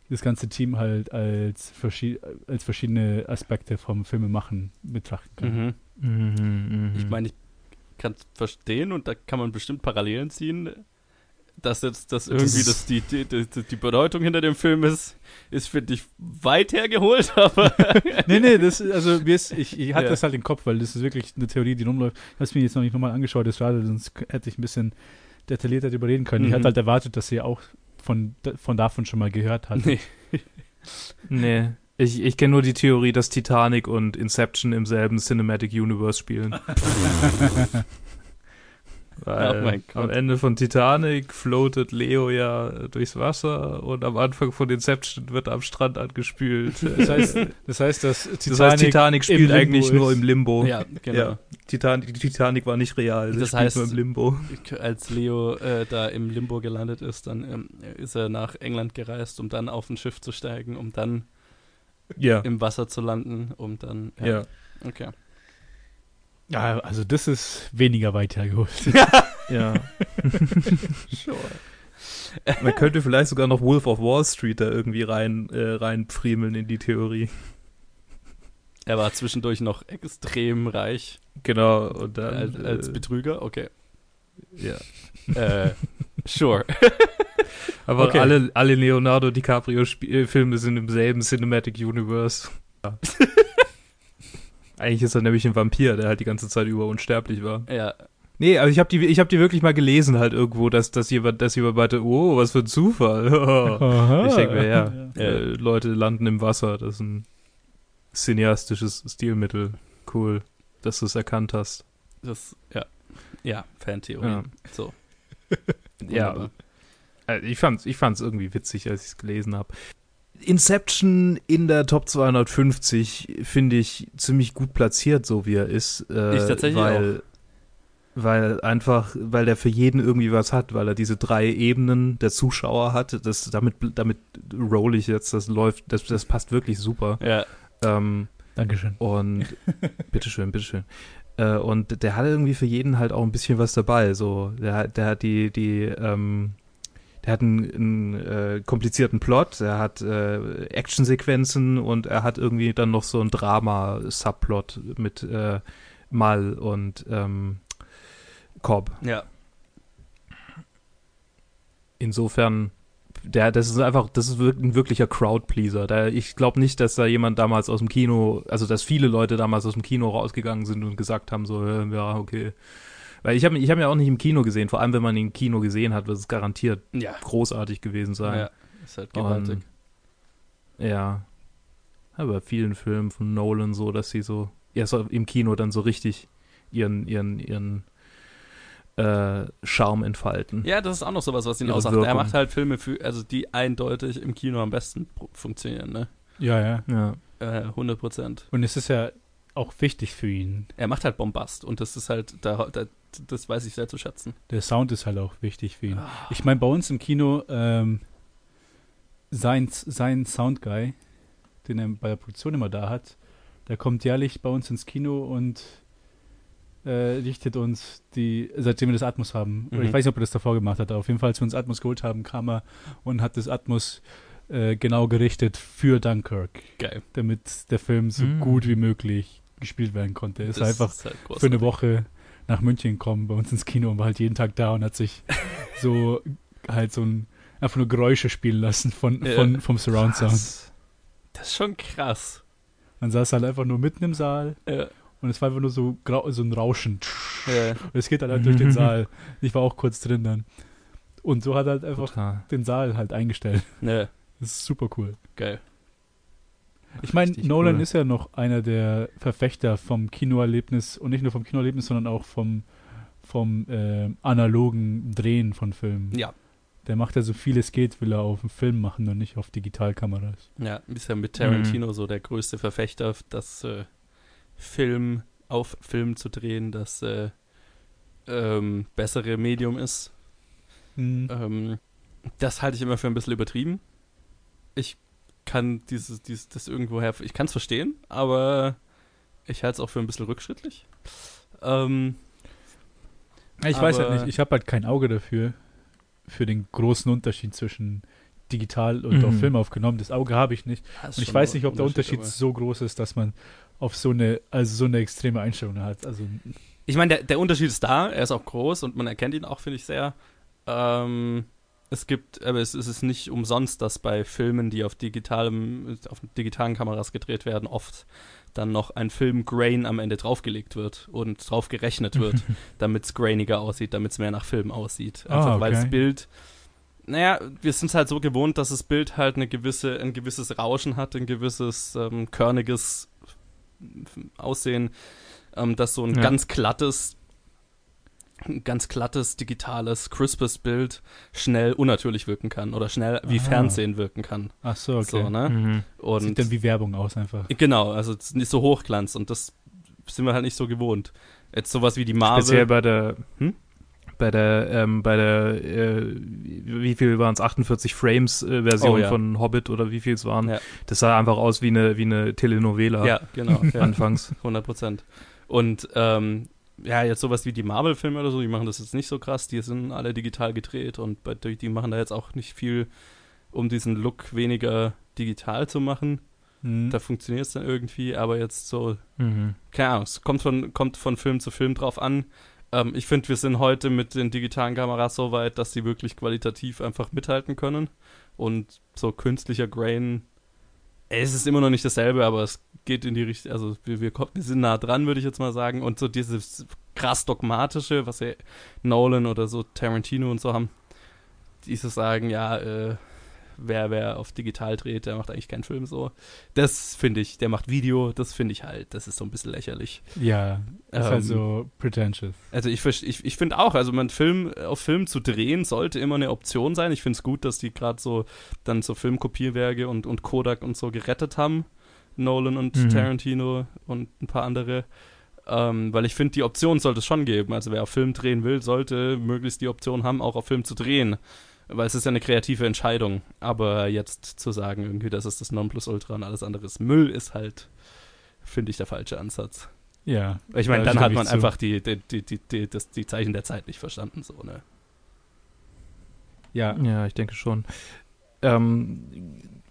das ganze Team halt als, verschi als verschiedene Aspekte vom Filmemachen betrachten kann. Mhm. Mhm, mhm. Ich meine, ich kann es verstehen und da kann man bestimmt Parallelen ziehen, dass jetzt das irgendwie das die, die, die, die Bedeutung hinter dem Film ist, ist finde ich weit hergeholt, aber nee, nee, das, also mir ist, ich, ich hatte Ja. das halt im Kopf, weil das ist wirklich eine Theorie, die rumläuft. Ich habe es mir jetzt noch nicht nochmal angeschaut, das schade, sonst hätte ich ein bisschen detaillierter darüber reden können. Ich Mhm. hatte halt erwartet, dass ihr auch von, von davon schon mal gehört habt. nee. Nee. Ich, ich kenne nur die Theorie, dass Titanic und Inception im selben Cinematic Universe spielen. Weil Oh am Ende von Titanic floatet Leo ja durchs Wasser und am Anfang von Inception wird er am Strand angespült. Das heißt, das heißt, dass Titanic, das heißt, Titanic spielt eigentlich ist. nur im Limbo. Ja, genau. Ja. Titanic, die Titanic war nicht real. Das spielt heißt- nur im Limbo. Als Leo äh, da im Limbo gelandet ist, dann ähm, ist er nach England gereist, um dann auf ein Schiff zu steigen, um dann Ja. im Wasser zu landen, um dann. Ja. Okay. Ja, also das ist weniger weit hergeholt. ja. Sure. Man könnte vielleicht sogar noch Wolf of Wall Street da irgendwie rein, äh, reinpriemeln in die Theorie. Er war zwischendurch noch extrem reich Genau. Und dann, als, als äh, Betrüger. Okay. ja. Äh, sure. Aber Okay. alle, alle Leonardo DiCaprio-Filme sind im selben Cinematic Universe. Ja. Eigentlich ist er nämlich ein Vampir, der halt die ganze Zeit über unsterblich war. Ja. Nee, aber ich habe die, ich hab die wirklich mal gelesen halt irgendwo, dass, dass jemand, dass jemand meinte, oh, was für ein Zufall. Ich denke mir, ja, Ja. äh, Leute landen im Wasser, das ist ein cineastisches Stilmittel. Cool, dass du es erkannt hast. Das, ja. Ja, Fantheorie. Ja. So. Ja, äh, ich fand's, ich fand's irgendwie witzig, als ich es gelesen habe. Inception in der Top 250 finde ich ziemlich gut platziert, so wie er ist. Äh, Ich tatsächlich weil, Weil einfach, weil der für jeden irgendwie was hat, weil er diese drei Ebenen der Zuschauer hat. Das, damit, damit roll ich jetzt, das läuft, das, das passt wirklich super. Ja. Ähm, Dankeschön. und bitteschön, bitteschön. Äh, und der hat irgendwie für jeden halt auch ein bisschen was dabei. So, der, hat- der hat die, die, ähm, der hat einen, einen äh, komplizierten Plot, er hat äh, Actionsequenzen und er hat irgendwie dann noch so ein Drama-Subplot mit äh, Mal und ähm, Cobb. Ja. Insofern, der, das ist einfach, das ist ein wirklicher Crowdpleaser. Da, ich glaube nicht, dass da jemand damals aus dem Kino, also dass viele Leute damals aus dem Kino rausgegangen sind und gesagt haben, so, ja, okay. Weil ich habe ich hab ihn ja auch nicht im Kino gesehen, vor allem wenn man ihn im Kino gesehen hat, wird es garantiert Ja. großartig gewesen sein. ja. Ist halt gewaltig. Und, ja. Aber bei vielen Filmen von Nolan so, dass sie so, ja, so im Kino dann so richtig ihren, ihren, ihren äh, Charme entfalten. Ja, das ist auch noch sowas, was ihn Ihre ausmacht. Er Wirkung. macht halt Filme, für, also die eindeutig im Kino am besten funktionieren, ne? Ja, ja. Ja. Äh, 100 Prozent. Und es ist ja auch wichtig für ihn. Er macht halt Bombast und das ist halt, da, da, das weiß ich sehr zu schätzen. Der Sound ist halt auch wichtig für ihn. Ich meine, bei uns im Kino, ähm, sein, sein Soundguy, den er bei der Produktion immer da hat, der kommt jährlich bei uns ins Kino und äh, richtet uns die, seitdem wir das Atmos haben, oder Mhm. ich weiß nicht, ob er das davor gemacht hat, aber auf jeden Fall, als wir uns Atmos geholt haben, kam er und hat das Atmos äh, genau gerichtet für Dunkirk, Geil. damit der Film so Mhm. gut wie möglich gespielt werden konnte. Ist Das einfach ist halt für eine. Woche nach München gekommen bei uns ins Kino und war halt jeden Tag da und hat sich so halt so ein einfach nur Geräusche spielen lassen von, von vom Surround Sound. Krass. Das ist schon krass. Man saß halt einfach nur mitten im Saal Ja. und es war einfach nur so grau, so ein Rauschen. Ja. Und es geht halt, halt durch den Saal. Ich war auch kurz drin dann. Und so hat er halt einfach Total. den Saal halt eingestellt. ja. Das ist super cool. Geil. Ich meine, Nolan cool. ist ja noch einer der Verfechter vom Kinoerlebnis und nicht nur vom Kinoerlebnis, sondern auch vom, vom äh, analogen Drehen von Filmen. Ja. Der macht ja so viel es geht, will er auf dem Film machen und nicht auf Digitalkameras. Ja, ist ja mit Tarantino so der größte Verfechter, das äh, Film auf Film zu drehen, das äh, ähm, bessere Medium ist. Ähm, das halte ich immer für ein bisschen übertrieben. Ich kann dieses, dieses das irgendwoher, ich kann es verstehen, aber Ich halte es auch für ein bisschen rückschrittlich. Ähm, Ich weiß halt nicht, ich habe halt kein Auge dafür, für den großen Unterschied zwischen digital und Mhm. auf Film aufgenommen. Das Auge habe ich nicht. Und ich weiß nicht, ob der Unterschied aber- so groß ist, dass man auf so eine, also so eine extreme Einstellung hat. Also Ich meine, der, der Unterschied ist da, er ist auch groß und man erkennt ihn auch, finde ich, sehr. Ähm, es gibt, aber es, es ist nicht umsonst, dass bei Filmen, die auf digitalem, auf digitalen Kameras gedreht werden, oft dann noch ein Film-Grain am Ende draufgelegt wird und drauf gerechnet wird, damit es grainiger aussieht, damit es mehr nach Film aussieht. Ah, Einfach weil das okay. Bild, naja, wir sind es halt so gewohnt, dass das Bild halt eine gewisse, ein gewisses Rauschen hat, ein gewisses ähm, körniges Aussehen, ähm, dass so ein Ja. ganz glattes, ein ganz glattes, digitales, crispes Bild schnell unnatürlich wirken kann oder schnell wie Ah. Fernsehen wirken kann. ach so, okay. So, ne? Mhm. Und Sieht dann wie Werbung aus einfach. genau, also es ist nicht so Hochglanz und das sind wir halt nicht so gewohnt. Jetzt sowas wie die Marvel. Speziell bei der, Hm? bei der, ähm, bei der, äh, wie viel waren es, 48 Frames äh, Version Oh, ja. von Hobbit oder wie viel es waren. Ja. Das sah einfach aus wie eine, wie eine Telenovela ja, genau. Ja. anfangs. 100 Prozent. Und ähm, ja, jetzt sowas wie die Marvel-Filme oder so, die machen das jetzt nicht so krass. Die sind alle digital gedreht und bei, die machen da jetzt auch nicht viel, um diesen Look weniger digital zu machen. Hm. Da funktioniert es dann irgendwie, aber jetzt so, Mhm. keine Ahnung, es kommt von, kommt von Film zu Film drauf an. Ähm, ich finde, wir sind heute mit den digitalen Kameras so weit, dass sie wirklich qualitativ einfach mithalten können. Und so künstlicher Grain, es ist immer noch nicht dasselbe, aber es geht in die Richtung, also wir, wir, wir sind nah dran, würde ich jetzt mal sagen. Und so dieses krass dogmatische, was ja Nolan oder so Tarantino und so haben, dieses sagen, ja, äh, wer, wer auf digital dreht, der macht eigentlich keinen Film so. Das finde ich, der macht Video, das finde ich halt, das ist so ein bisschen lächerlich. Ja, ist Ähm, halt so pretentious. Also ich, ich, ich finde auch, also man Film auf Film zu drehen sollte immer eine Option sein. Ich finde es gut, dass die gerade so dann so Filmkopierwerke und, und Kodak und so gerettet haben. Nolan und Mhm. Tarantino und ein paar andere. Ähm, weil ich finde, die Option sollte es schon geben. Also wer auf Film drehen will, sollte möglichst die Option haben, auch auf Film zu drehen. Weil es ist ja eine kreative Entscheidung. Aber jetzt zu sagen, irgendwie, das ist das Nonplusultra und alles andere ist Müll, ist halt, finde ich, der falsche Ansatz. Ja. Ich meine, Da dann hat man einfach die, die, die, die, die, das, die Zeichen der Zeit nicht verstanden, so, ne? Ja. Ja, ich denke schon. Ähm,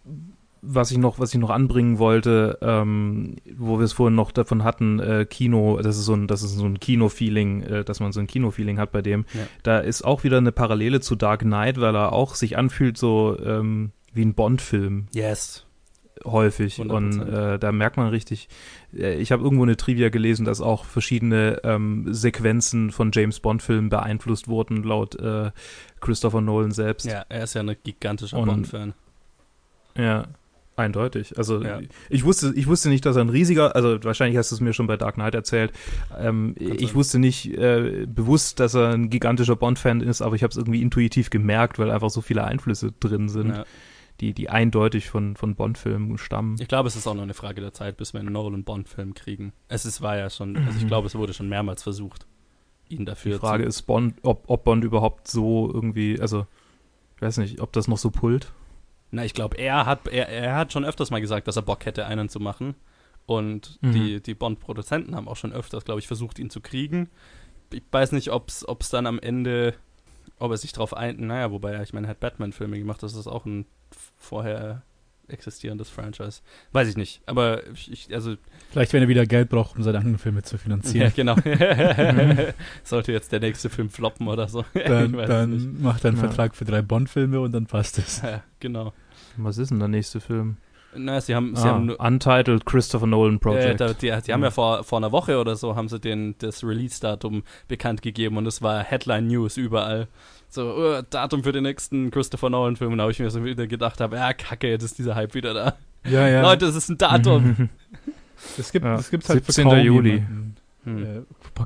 was ich noch, was ich noch anbringen wollte, ähm, wo wir es vorhin noch davon hatten, äh, Kino, das ist so ein, das ist so ein Kino-Feeling, äh, dass man so ein Kino-Feeling hat bei dem. Ja. Da ist auch wieder eine Parallele zu Dark Knight, weil er auch sich anfühlt so ähm, wie ein Bond-Film Yes. häufig 100%. und äh, da merkt man richtig, äh, ich habe irgendwo eine Trivia gelesen, dass auch verschiedene ähm, Sequenzen von James Bond Filmen beeinflusst wurden laut äh, Christopher Nolan selbst. Ja, er ist ja ein gigantischer Bond-Fan. Ja, eindeutig. Also Ja. ich wusste, ich wusste nicht, dass er ein riesiger, also wahrscheinlich hast du es mir schon bei Dark Knight erzählt. Ähm, ich wusste nicht äh, bewusst, dass er ein gigantischer Bond-Fan ist, aber ich habe es irgendwie intuitiv gemerkt, weil einfach so viele Einflüsse drin sind, Ja. die, die eindeutig von, von Bond-Filmen stammen. Ich glaube, es ist auch nur eine Frage der Zeit, bis wir einen Nolan-Bond-Film kriegen. Es ist, war ja schon, also ich Mhm. glaube, es wurde schon mehrmals versucht, ihn dafür Die Frage zu... ist, Bond, ob, ob Bond überhaupt so irgendwie, also ich weiß nicht, ob das noch so pullt. Na, ich glaube, er hat, er, er hat schon öfters mal gesagt, dass er Bock hätte, einen zu machen. Und Mhm. die, die Bond-Produzenten haben auch schon öfters, glaube ich, versucht, ihn zu kriegen. Ich weiß nicht, ob es dann am Ende, ob er sich drauf ein, naja, wobei, ich meine, er hat Batman-Filme gemacht, das ist auch ein vorher existierendes Franchise. Weiß ich nicht, aber ich, also, Vielleicht, wenn er wieder Geld braucht, um seine anderen Filme zu ja, finanzieren. genau. Sollte jetzt der nächste Film floppen oder so. Dann, dann macht er einen Ja. Vertrag für drei Bond-Filme und dann passt es. Ja, genau. Was ist denn der nächste Film? Na, sie haben, sie Ah, haben Untitled Christopher Nolan Äh, Project. da, die, die haben Ja. ja vor, vor einer Woche oder so haben sie den, das Release-Datum bekannt gegeben und es war Headline News überall. So, uh, Datum für den nächsten Christopher Nolan-Film. Und da habe ich mir so wieder gedacht, habe, ja, kacke, jetzt ist dieser Hype wieder da. Ja, ja. Leute, es ist ein Datum. es gibt Ja. es gibt halt für 17. kaum Juli. jemanden, hm. äh,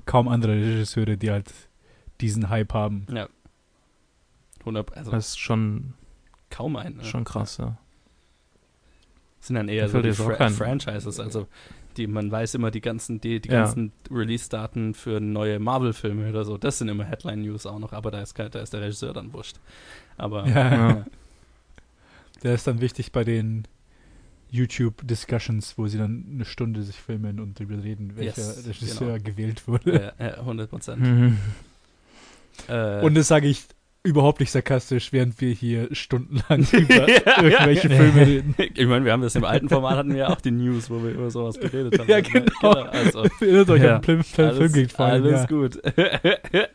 kaum andere Regisseure, die halt diesen Hype haben. 100, also das ist schon, kaum ein. Ne? schon krass, ja. sind dann eher so die Fra kein- Franchises, also die man weiß immer die ganzen die, die Ja. ganzen Release-Daten für neue Marvel-Filme oder so. Das sind immer Headline-News auch noch, aber da ist da ist der Regisseur dann wurscht. Aber Ja. Ja. Der ist dann wichtig bei den YouTube-Discussions, wo sie dann eine Stunde sich filmen und darüber reden, welcher Yes, Regisseur genau. gewählt wurde. Ja, ja, 100 Prozent. Mhm. Äh, Und das sage ich überhaupt nicht sarkastisch, während wir hier stundenlang über Ja, irgendwelche ja. Filme reden. ich meine, wir haben das im alten Format, hatten wir ja auch die News, wo wir über sowas geredet haben. Ja, genau. also, Erinnert euch Ja. an Film, Film alles, geht vor alles gut.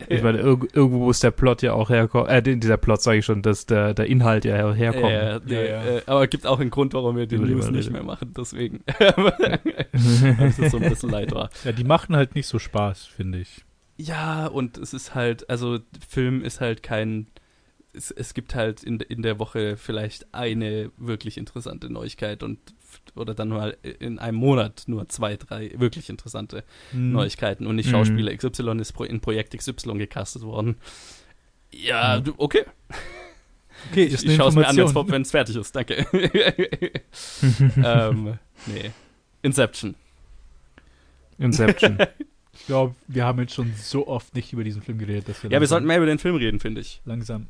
Ich meine, irg irgendwo muss der Plot ja auch herkommen. Äh, dieser Plot sage ich schon, dass der, der Inhalt ja her- herkommt. Ja, nee, Ja, ja. Äh, aber es gibt auch einen Grund, warum wir die News nicht reden. mehr machen, deswegen. Dass es so ein bisschen leid war. Ja, die machen halt nicht so Spaß, finde ich. Ja, und es ist halt, also Film ist halt kein. Es, es gibt halt in, in der Woche vielleicht eine wirklich interessante Neuigkeit und oder dann mal in einem Monat nur zwei, drei wirklich interessante Hm. Neuigkeiten und nicht Mhm. Schauspieler XY ist in Projekt XY gecastet worden. Ja, Mhm. du, okay. Okay, Ich, ich schaue es mir an, wenn es fertig ist. Danke. ähm, nee. Inception. Inception. Ich glaube, wir haben jetzt schon so oft nicht über diesen Film geredet, dass wir Ja, wir sollten mehr über den Film reden, finde ich. langsam.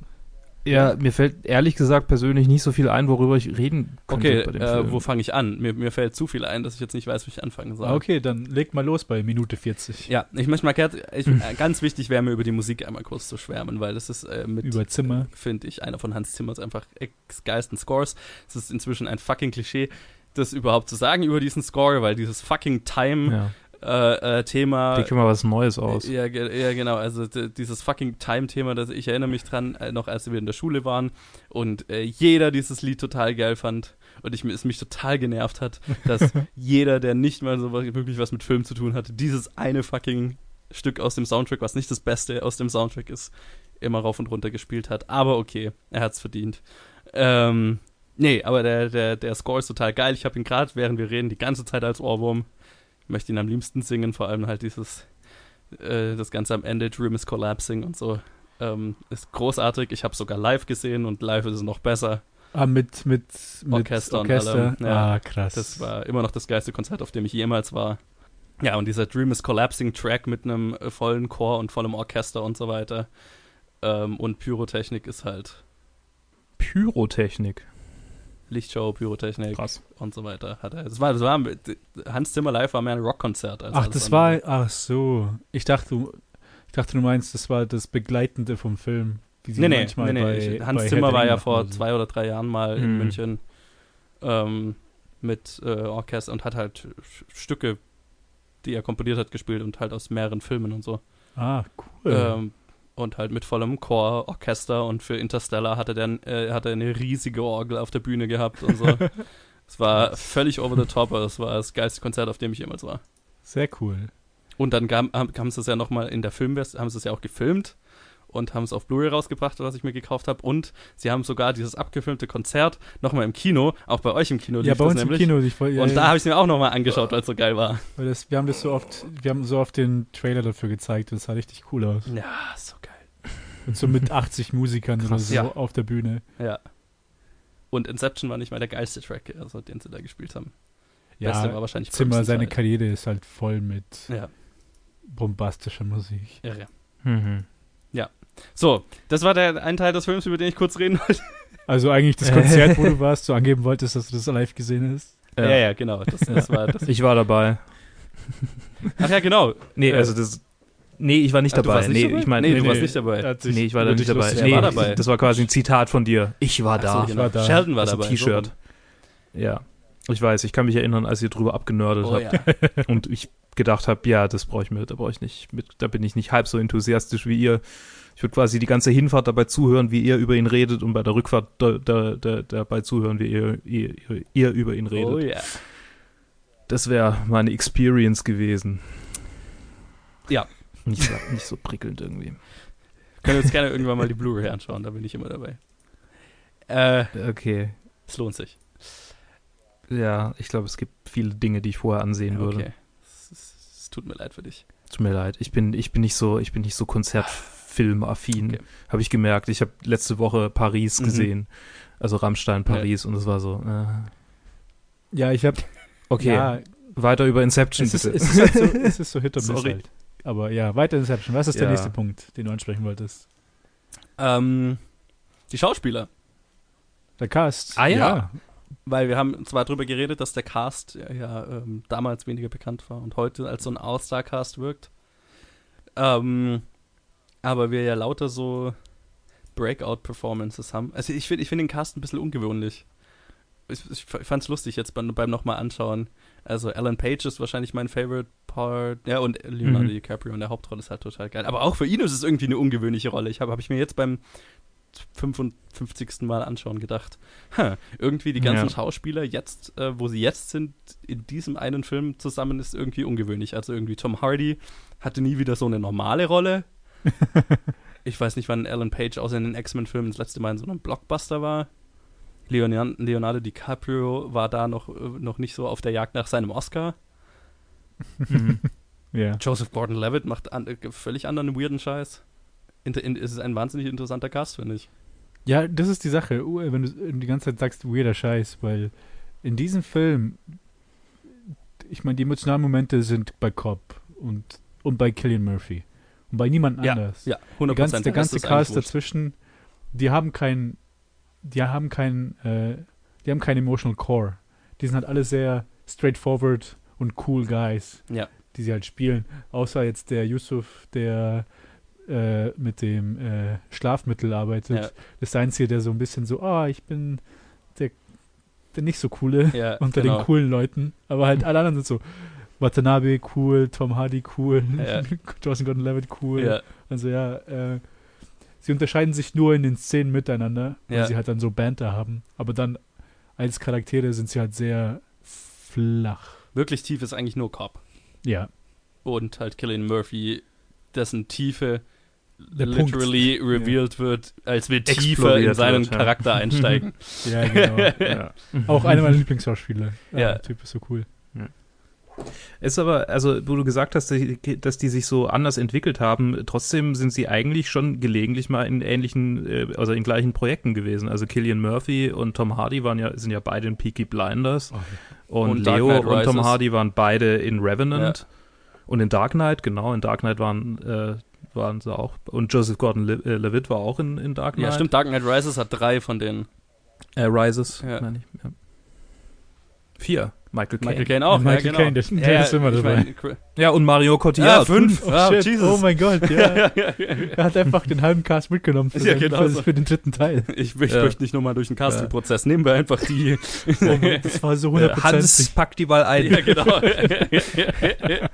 ja, mir fällt ehrlich gesagt persönlich nicht so viel ein, worüber ich reden könnte Okay, bei dem äh, Film. wo fange ich an? Mir, mir fällt zu viel ein, dass ich jetzt nicht weiß, wo ich anfangen soll. Ah, okay, dann leg mal los bei Minute 40. Ja, ich möchte mal ich, äh, ganz wichtig wäre mir über die Musik einmal kurz zu schwärmen, weil das ist äh, mit, Über Zimmer. finde ich, einer von Hans Zimmers einfach ex-geilsten Scores. Es ist inzwischen ein fucking Klischee, das überhaupt zu sagen über diesen Score, weil dieses fucking Time-Thema ja. Äh, äh, Thema Denk immer was Neues aus. Ja, ja, genau. Also dieses fucking Time-Thema, das ich erinnere mich dran, äh, noch als wir in der Schule waren und äh, jeder dieses Lied total geil fand und ich, es mich total genervt hat, dass jeder, der nicht mal so was, wirklich was mit Film zu tun hatte, dieses eine fucking Stück aus dem Soundtrack, was nicht das Beste aus dem Soundtrack ist, immer rauf und runter gespielt hat. Aber okay, er hat's verdient. Ähm, nee, aber der, der, der Score ist total geil. Ich habe ihn gerade, während wir reden, die ganze Zeit als Ohrwurm. Möchte ihn am liebsten singen, vor allem halt dieses äh, das Ganze am Ende, Dream is Collapsing und so. Ähm, ist großartig. Ich habe sogar live gesehen und live ist es noch besser. Ah, mit, mit, mit Orchester und Orchester. allem, ja. Ah, krass. Das war immer noch das geilste Konzert, auf dem ich jemals war. Ja, und dieser Dream is Collapsing Track mit einem äh, vollen Chor und vollem Orchester und so weiter. Ähm, und Pyrotechnik ist halt Pyrotechnik. Lichtshow, Pyrotechnik Krass. und so weiter. Hat er. Das war, das war Hans Zimmer live war mehr ein Rockkonzert Ach, das andere. war, ach so. Ich dachte, du, ich dachte, du meinst, das war das Begleitende vom Film. Wie Nee, nee, nee, nee. bei- ich, Hans Zimmer war ja vor so. zwei oder drei Jahren mal in Mhm. München ähm, mit äh, Orchester und hat halt Stücke, die er komponiert hat, gespielt und halt aus mehreren Filmen und so. Ah, cool. Ähm, und halt mit vollem Chor, Orchester und für Interstellar hatte der äh, hat er eine riesige Orgel auf der Bühne gehabt und so. Es war völlig over the top, aber es war das geilste Konzert, auf dem ich jemals war. Sehr cool. Und dann haben sie es ja nochmal in der Filmversion, haben sie es ja auch gefilmt und haben es auf Blu-ray rausgebracht, was ich mir gekauft habe. Und sie haben sogar dieses abgefilmte Konzert nochmal im Kino, auch bei euch im Kino Ja, lief bei das uns im nämlich. Kino. Ich, ja, und ja. da habe ich es mir auch nochmal angeschaut, weil es so geil war. Weil das, wir haben das so oft, wir haben so oft den Trailer dafür gezeigt und es sah richtig cool aus. Ja, so geil. Und so mit 80 Musikern oder Krass, so ja. auf der Bühne. Ja. Und Inception war nicht mal der geilste Track, also den sie da gespielt haben. Beste war Ja, wahrscheinlich Zimmer, seine. Karriere ist halt voll mit Ja, bombastischer Musik. irre. Mhm. So, das war der ein Teil des Films, über den ich kurz reden wollte. Also eigentlich das Konzert, wo du warst, so angeben wolltest, dass du das live gesehen hast. Ja, ja, genau. Das, das war das. Ich war dabei. Ach ja, genau. Nee, Äh, also das. Nee, ich war nicht Ah, du dabei. nicht nee, dabei? ich meine, Nee, nee, du warst nicht dabei. Nee, ich war da nicht dabei. Nee, war dabei. das war quasi ein Zitat von dir. Ich war da. so, genau. war da. Sheldon war ein dabei. so T-Shirt. Ja. Ich weiß, ich kann mich erinnern, als ihr drüber abgenördet Oh habt ja. und ich gedacht habe, ja, das brauche ich mir, da brauche ich nicht mit, da bin ich nicht halb so enthusiastisch wie ihr. Ich würde quasi die ganze Hinfahrt dabei zuhören, wie ihr über ihn redet und bei der Rückfahrt da, da, da, dabei zuhören, wie ihr, ihr, ihr, über ihn redet. Oh ja. Das wäre meine Experience gewesen. Ja. Nicht so, nicht so prickelnd irgendwie. Können wir uns gerne irgendwann mal die Blu-ray anschauen, da bin ich immer dabei. Äh, Okay. es lohnt sich. Ja, ich glaube, es gibt viele Dinge, die ich vorher ansehen würde. Okay. Es, es, es tut mir leid für dich. Tut mir leid. Ich bin, ich bin nicht so, ich bin nicht so Konzertfilmaffin. Okay. Habe ich gemerkt. Ich habe letzte Woche Paris Mhm. gesehen. Also Rammstein Paris und es war so. Äh. Ja, ich habe Okay, Ja, weiter über Inception es ist, bitte. es, ist halt so, es ist so Hit und Miss Sorry. halt. Aber ja, weiter Inception. Was ist der Ja. nächste Punkt, den du ansprechen wolltest? Ähm, die Schauspieler. Der Cast. Ah, ja. weil wir haben zwar drüber geredet, dass der Cast ja, ja ähm, damals weniger bekannt war und heute als so ein All-Star-Cast wirkt. Ähm, aber wir ja lauter so Breakout-Performances haben. Also ich finde ich find den Cast ein bisschen ungewöhnlich. Ich, ich fand es lustig jetzt beim, beim nochmal anschauen. Also Alan Page ist wahrscheinlich mein Favorite Part. Ja, und Leonardo mhm. DiCaprio in der Hauptrolle ist halt total geil. Aber auch für ihn ist es irgendwie eine ungewöhnliche Rolle. Ich habe hab ich mir jetzt beim 55. Mal anschauen gedacht, huh, irgendwie die ganzen ja. Schauspieler jetzt, äh, wo sie jetzt sind, in diesem einen Film zusammen, ist irgendwie ungewöhnlich. Also irgendwie Tom Hardy hatte nie wieder so eine normale Rolle. ich weiß nicht, wann Alan Page außer in den X-Men-Filmen das letzte Mal in so einem Blockbuster war. Leonardo DiCaprio war da noch, äh, noch nicht so auf der Jagd nach seinem Oscar. Yeah. Joseph Gordon-Levitt macht an, äh, völlig anderen weirden Scheiß. In, es ist ein wahnsinnig interessanter Cast, finde ich. Ja, das ist die Sache, wenn du die ganze Zeit sagst, weirder Scheiß, weil in diesem Film, ich meine, die emotionalen Momente sind bei Cobb und, und bei Killian Murphy und bei niemand ja, anders. Ja, 100%. Ganz, der ganze Cast dazwischen, die haben kein, die haben kein, äh, die haben kein emotional core. Die sind halt alle sehr straightforward und cool Guys, ja. die sie halt spielen. Außer jetzt der Yusuf, der äh, mit dem äh, Schlafmittel arbeitet. Ja. Das ist der Einzige, der so ein bisschen so, ah, oh, ich bin der, der nicht so coole ja, unter genau. den coolen Leuten. Aber halt alle anderen sind so, Watanabe cool, Tom Hardy cool, ja. Johnson Gordon Levitt cool. Ja. Also ja, äh, sie unterscheiden sich nur in den Szenen miteinander, weil ja. sie halt dann so Banter haben. Aber dann als Charaktere sind sie halt sehr flach. Wirklich tief ist eigentlich nur Cobb. Ja. Und halt Killian Murphy, dessen Tiefe der literally Punkt. revealed ja. wird, als wir tiefer in seinen wird, Charakter einsteigen. ja, genau. ja. Auch einer meiner Lieblingsschauspieler. Ja. Der Typ ist so cool. Ist aber, also, wo du gesagt hast, dass die sich so anders entwickelt haben, trotzdem sind sie eigentlich schon gelegentlich mal in ähnlichen, äh, also in gleichen Projekten gewesen. Also Killian Murphy und Tom Hardy waren ja, sind ja beide in Peaky Blinders. Okay. Und, und Leo und Tom Hardy waren beide in Revenant. Ja. Und in Dark Knight, genau, in Dark Knight waren äh, waren sie auch. Und Joseph Gordon-Levitt äh, war auch in, in Dark Knight. Ja, stimmt. Dark Knight Rises hat drei von denen. Äh, Rises, ja. meine ich. Ja. Vier. Michael Caine. Michael Caine auch, ja, Michael genau. Caine, der, der ja, ist immer dabei. Mein, ja, und Mario Cotillard. Ja, fünf. Oh, oh, Jesus. oh mein Gott, ja. er hat einfach den halben Cast mitgenommen für, ja, genau für, so. für den dritten Teil. Ich, ich ja. möchte nicht nochmal durch den Casting-Prozess. Nehmen wir einfach die. oh, das war so 100%. Hans packt die Wahl ein. Ja, genau.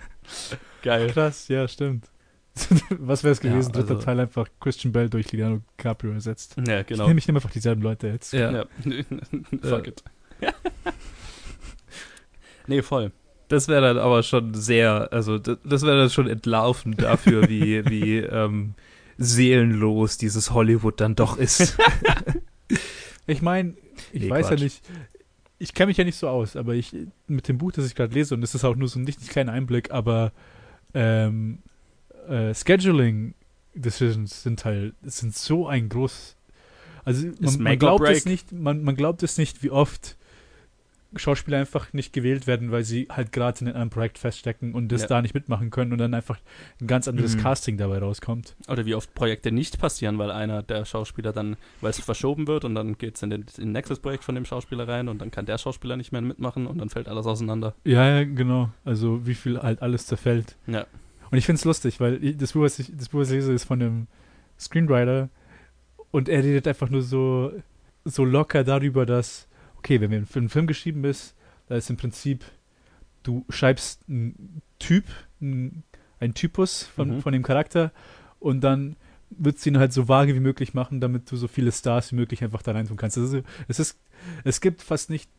Geil. Krass, ja, stimmt. Was wäre es gewesen? Ja, also, Dritter Teil einfach Christian Bell durch Leonardo DiCaprio ersetzt. Ja, genau. Ich nehme, ich nehme einfach dieselben Leute jetzt. Ja. ja. Fuck it. Nee, voll. Das wäre dann aber schon sehr, also das, das wäre dann schon entlarvend dafür, wie, wie ähm, seelenlos dieses Hollywood dann doch ist. ich meine, ich nee, weiß Quatsch. ja nicht, ich kenne mich ja nicht so aus, aber ich mit dem Buch, das ich gerade lese, und das ist auch nur so ein nicht kleiner Einblick, aber ähm, äh, Scheduling Decisions sind halt sind so ein groß also man, man glaubt es nicht man, man glaubt es nicht wie oft Schauspieler einfach nicht gewählt werden, weil sie halt gerade in einem Projekt feststecken und das ja. da nicht mitmachen können und dann einfach ein ganz anderes mhm. Casting dabei rauskommt. Oder wie oft Projekte nicht passieren, weil einer der Schauspieler dann, weil es verschoben wird und dann geht es in, den, in nächstes Projekt von dem Schauspieler rein und dann kann der Schauspieler nicht mehr mitmachen und dann fällt alles auseinander. Ja, ja, genau. Also wie viel halt alles zerfällt. Ja. Und ich finde es lustig, weil ich, das, Buch, was ich, das Buch, was ich lese, ist von einem Screenwriter und er redet einfach nur so, so locker darüber, dass, okay, wenn wir für einen Film geschrieben bist, da ist im Prinzip, du schreibst einen Typ, einen, einen Typus von, mhm. von dem Charakter und dann würdest du ihn halt so vage wie möglich machen, damit du so viele Stars wie möglich einfach da rein tun kannst. Also, es ist, es gibt fast nicht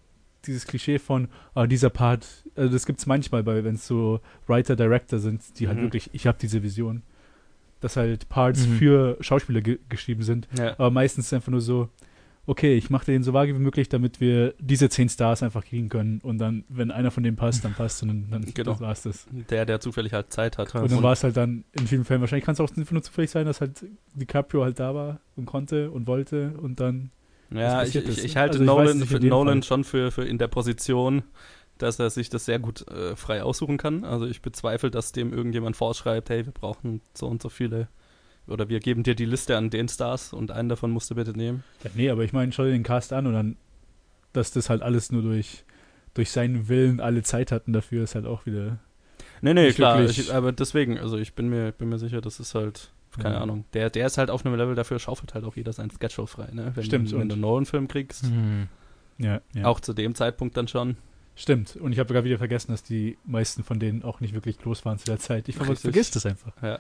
dieses Klischee von, ah, dieser Part, also das gibt es manchmal, wenn es so Writer-Director sind, die halt mhm. wirklich, ich habe diese Vision, dass halt Parts mhm. für Schauspieler ge geschrieben sind. Ja. Aber meistens ist es einfach nur so, okay, ich mache den so vage wie möglich, damit wir diese zehn Stars einfach kriegen können. Und dann, wenn einer von denen passt, dann passt und dann, dann genau. war es das. Der, der zufällig halt Zeit hat. Und dann war es halt dann in vielen Fällen, wahrscheinlich kann es auch nur zufällig sein, dass halt DiCaprio halt da war und konnte und wollte und dann ja, ich, ich, ich, halte also Nolan, nicht, Nolan schon für, für in der Position, dass er sich das sehr gut äh, frei aussuchen kann. Also ich bezweifle, dass dem irgendjemand vorschreibt, hey, wir brauchen so und so viele oder wir geben dir die Liste an den Stars und einen davon musst du bitte nehmen. Ja, nee, aber ich meine, schau dir den Cast an und dann dass das halt alles nur durch, durch seinen Willen alle Zeit hatten dafür, ist halt auch wieder. Nee, nee, klar. Ich, aber deswegen, also ich bin mir, bin mir sicher, das ist halt, keine Ja. Ahnung. Der, der ist halt auf einem Level, dafür schaufelt halt auch jeder sein Schedule frei, ne? Wenn, Stimmt, wenn und- du einen Nolan-Film kriegst, Hm. Ja, ja. auch zu dem Zeitpunkt dann schon. Stimmt. Und ich habe sogar wieder vergessen, dass die meisten von denen auch nicht wirklich groß waren zu der Zeit. Ich ver- Richtig. vergiss das einfach. Ja.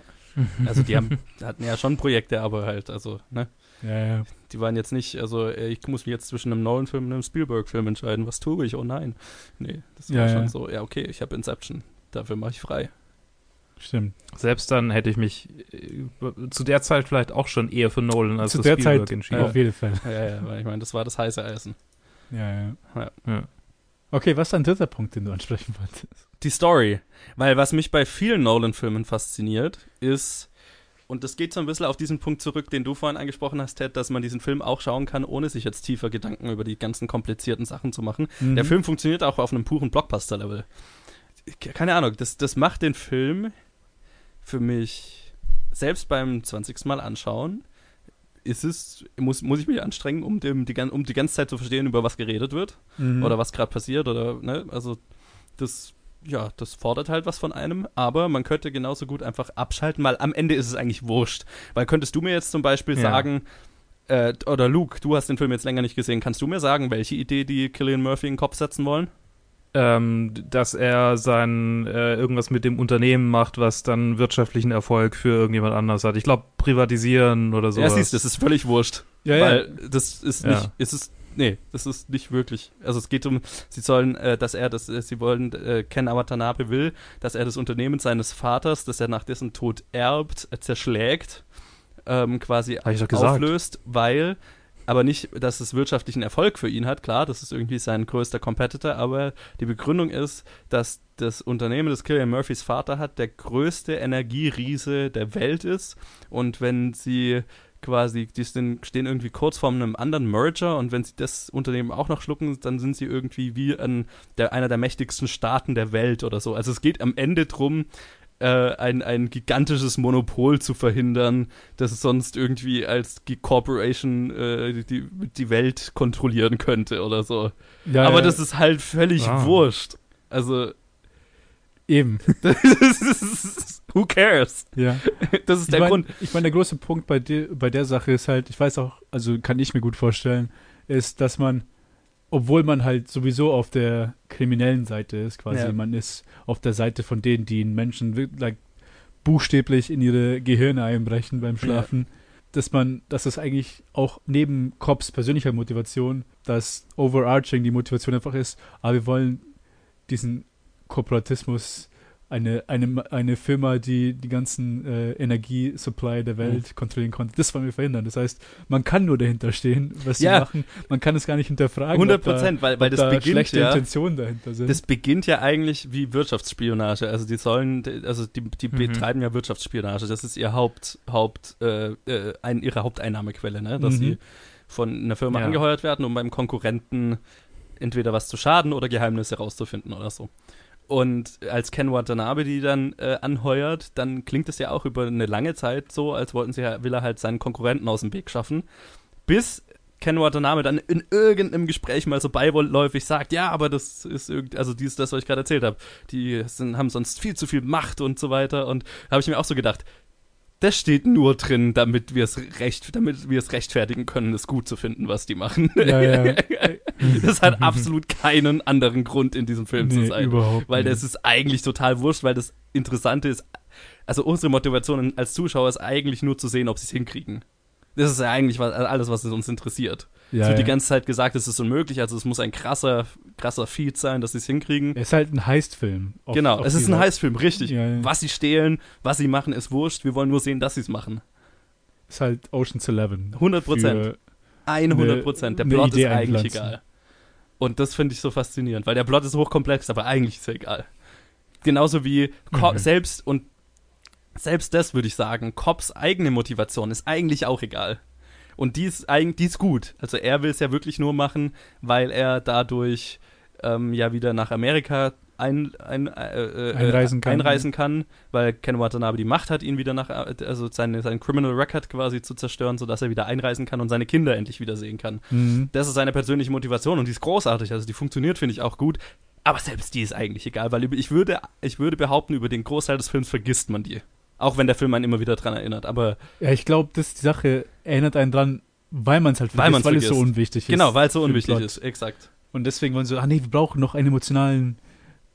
Also die haben, hatten ja schon Projekte, aber halt, also, ne? Ja, ja. Die waren jetzt nicht, also ich muss mich jetzt zwischen einem Nolan-Film und einem Spielberg-Film entscheiden. Was tue ich? Oh nein. Nee, das war Ja, schon ja. so, ja, okay, ich habe Inception. Dafür mache ich frei. Stimmt. Selbst dann hätte ich mich äh, zu der Zeit vielleicht auch schon eher für Nolan als zu für der Spielberg Zeit entschieden. auf jeden Fall. Ja, ja, weil ich meine, das war das heiße Eisen. Ja, ja. Ja. Ja. Okay, was ist dein dritter Punkt, den du ansprechen wolltest? Die Story. Weil was mich bei vielen Nolan-Filmen fasziniert, ist, und das geht so ein bisschen auf diesen Punkt zurück, den du vorhin angesprochen hast, Ted, dass man diesen Film auch schauen kann, ohne sich jetzt tiefer Gedanken über die ganzen komplizierten Sachen zu machen. Der Mhm. Film funktioniert auch auf einem puren Blockbuster-Level. Keine Ahnung, das, das macht den Film für mich selbst beim 20. Mal anschauen. Ist es, muss, muss ich mich anstrengen, um, dem, die, um die ganze Zeit zu verstehen, über was geredet wird Mhm. oder was gerade passiert oder, ne, also das, ja, das fordert halt was von einem, aber man könnte genauso gut einfach abschalten, weil am Ende ist es eigentlich wurscht. Weil könntest du mir jetzt zum Beispiel Ja. sagen, äh, oder Luke, du hast den Film jetzt länger nicht gesehen, kannst du mir sagen, welche Idee die Killian Murphy in den Kopf setzen wollen? Ähm, dass er sein äh, irgendwas mit dem Unternehmen macht, was dann wirtschaftlichen Erfolg für irgendjemand anders hat. Ich glaube, privatisieren oder so. Ja, siehst du, das ist völlig wurscht. ja, ja. Weil das ist Ja. nicht, ist es, nee, das ist nicht wirklich. Also es geht um, sie sollen, äh, dass er das, äh, sie wollen, äh, Ken Watanabe will, dass er das Unternehmen seines Vaters, das er nach dessen Tod erbt, äh, zerschlägt, ähm, quasi auflöst, weil, aber nicht, dass es wirtschaftlichen Erfolg für ihn hat, klar, das ist irgendwie sein größter Competitor, aber die Begründung ist, dass das Unternehmen, das Killian Murphys Vater hat, der größte Energieriese der Welt ist und wenn sie quasi, die stehen irgendwie kurz vor einem anderen Merger und wenn sie das Unternehmen auch noch schlucken, dann sind sie irgendwie wie ein, der, einer der mächtigsten Staaten der Welt oder so. Also es geht am Ende drum, äh, ein, ein gigantisches Monopol zu verhindern, das es sonst irgendwie als Corporation äh, die, die Welt kontrollieren könnte oder so. ja, Aber ja, das ist halt völlig Ah. wurscht. Also, eben. ist, who cares? Ja. Das ist Ich der mein, Grund. Ich meine, der große Punkt bei, der bei der Sache ist halt, ich weiß auch, also kann ich mir gut vorstellen, ist, dass man, obwohl man halt sowieso auf der kriminellen Seite ist, quasi, Ja. man ist auf der Seite von denen, die einen Menschen like, buchstäblich in ihre Gehirne einbrechen beim Schlafen, dass man, dass es eigentlich auch neben Cops persönlicher Motivation, dass overarching die Motivation einfach ist, aber wir wollen diesen Korporatismus, eine, eine, eine Firma, die die ganzen äh, Energiesupply der Welt kontrollieren konnte, das wollen wir verhindern. Das heißt, man kann nur dahinter stehen, was Ja. sie machen. Man kann es gar nicht hinterfragen. 100 ob da- Prozent, weil, weil das da beginnt schlechte ja. Intentionen dahinter sind. Das beginnt ja eigentlich wie Wirtschaftsspionage. Also die sollen, also die, die Mhm. betreiben ja Wirtschaftsspionage. Das ist ihr Haupt, Haupt, äh, äh, ein, ihre Haupteinnahmequelle, ne? Dass Mhm. sie von einer Firma Ja. angeheuert werden, um beim Konkurrenten entweder was zu schaden oder Geheimnisse rauszufinden oder so. Und als Ken Watanabe die dann äh, anheuert, dann klingt es ja auch über eine lange Zeit so, als wollten sie ja, will er halt seinen Konkurrenten aus dem Weg schaffen. Bis Ken Watanabe dann in irgendeinem Gespräch mal so beiläufig sagt, ja, aber das ist irgend, also dies, das, was ich gerade erzählt habe, die sind, haben sonst viel zu viel Macht und so weiter. Und da habe ich mir auch so gedacht, das steht nur drin, damit wir es recht, damit wir es rechtfertigen können, es gut zu finden, was die machen. ja, ja. das hat absolut keinen anderen Grund in diesem Film zu nee, sein. überhaupt Weil nicht. das ist eigentlich total wurscht, weil das Interessante ist, also unsere Motivation als Zuschauer ist eigentlich nur zu sehen, ob sie es hinkriegen. Das ist ja eigentlich was, alles, was uns interessiert. Ja, es wird ja. die ganze Zeit gesagt, es ist unmöglich, also es muss ein krasser, krasser Feed sein, dass sie es hinkriegen. Es ist halt ein Heist-Film. Auf- genau, auf es ist ein Heißfilm, richtig. Ja. Was sie stehlen, was sie machen, ist wurscht. Wir wollen nur sehen, dass sie es machen. ist halt Ocean's Eleven. 100 Prozent. Für- 100 Prozent. Der Plot ist eigentlich egal. Und das finde ich so faszinierend, weil der Plot ist hochkomplex, aber eigentlich ist er egal. Genauso wie Co Mhm. selbst und selbst das würde ich sagen, Cops eigene Motivation ist eigentlich auch egal. Und die ist eigentlich, die ist gut. Also er will es ja wirklich nur machen, weil er dadurch ähm, ja wieder nach Amerika ein, ein, äh, äh, Einreisen kann. einreisen kann, weil Ken Watanabe die Macht hat, ihn wieder nach, also seine, seinen Criminal Record quasi zu zerstören, sodass er wieder einreisen kann und seine Kinder endlich wiedersehen kann. Mhm. Das ist seine persönliche Motivation und die ist großartig, also die funktioniert, finde ich auch gut. Aber selbst die ist eigentlich egal, weil ich würde, ich würde behaupten, über den Großteil des Films vergisst man die. Auch wenn der Film einen immer wieder dran erinnert. Aber Ja, ich glaube, das ist die Sache, erinnert einen dran, weil man es halt Weil vergisst, man's weil es so vergisst. unwichtig ist. genau, weil es so unwichtig Plot. ist, exakt. Und deswegen wollen sie so, ah nee, wir brauchen noch einen emotionalen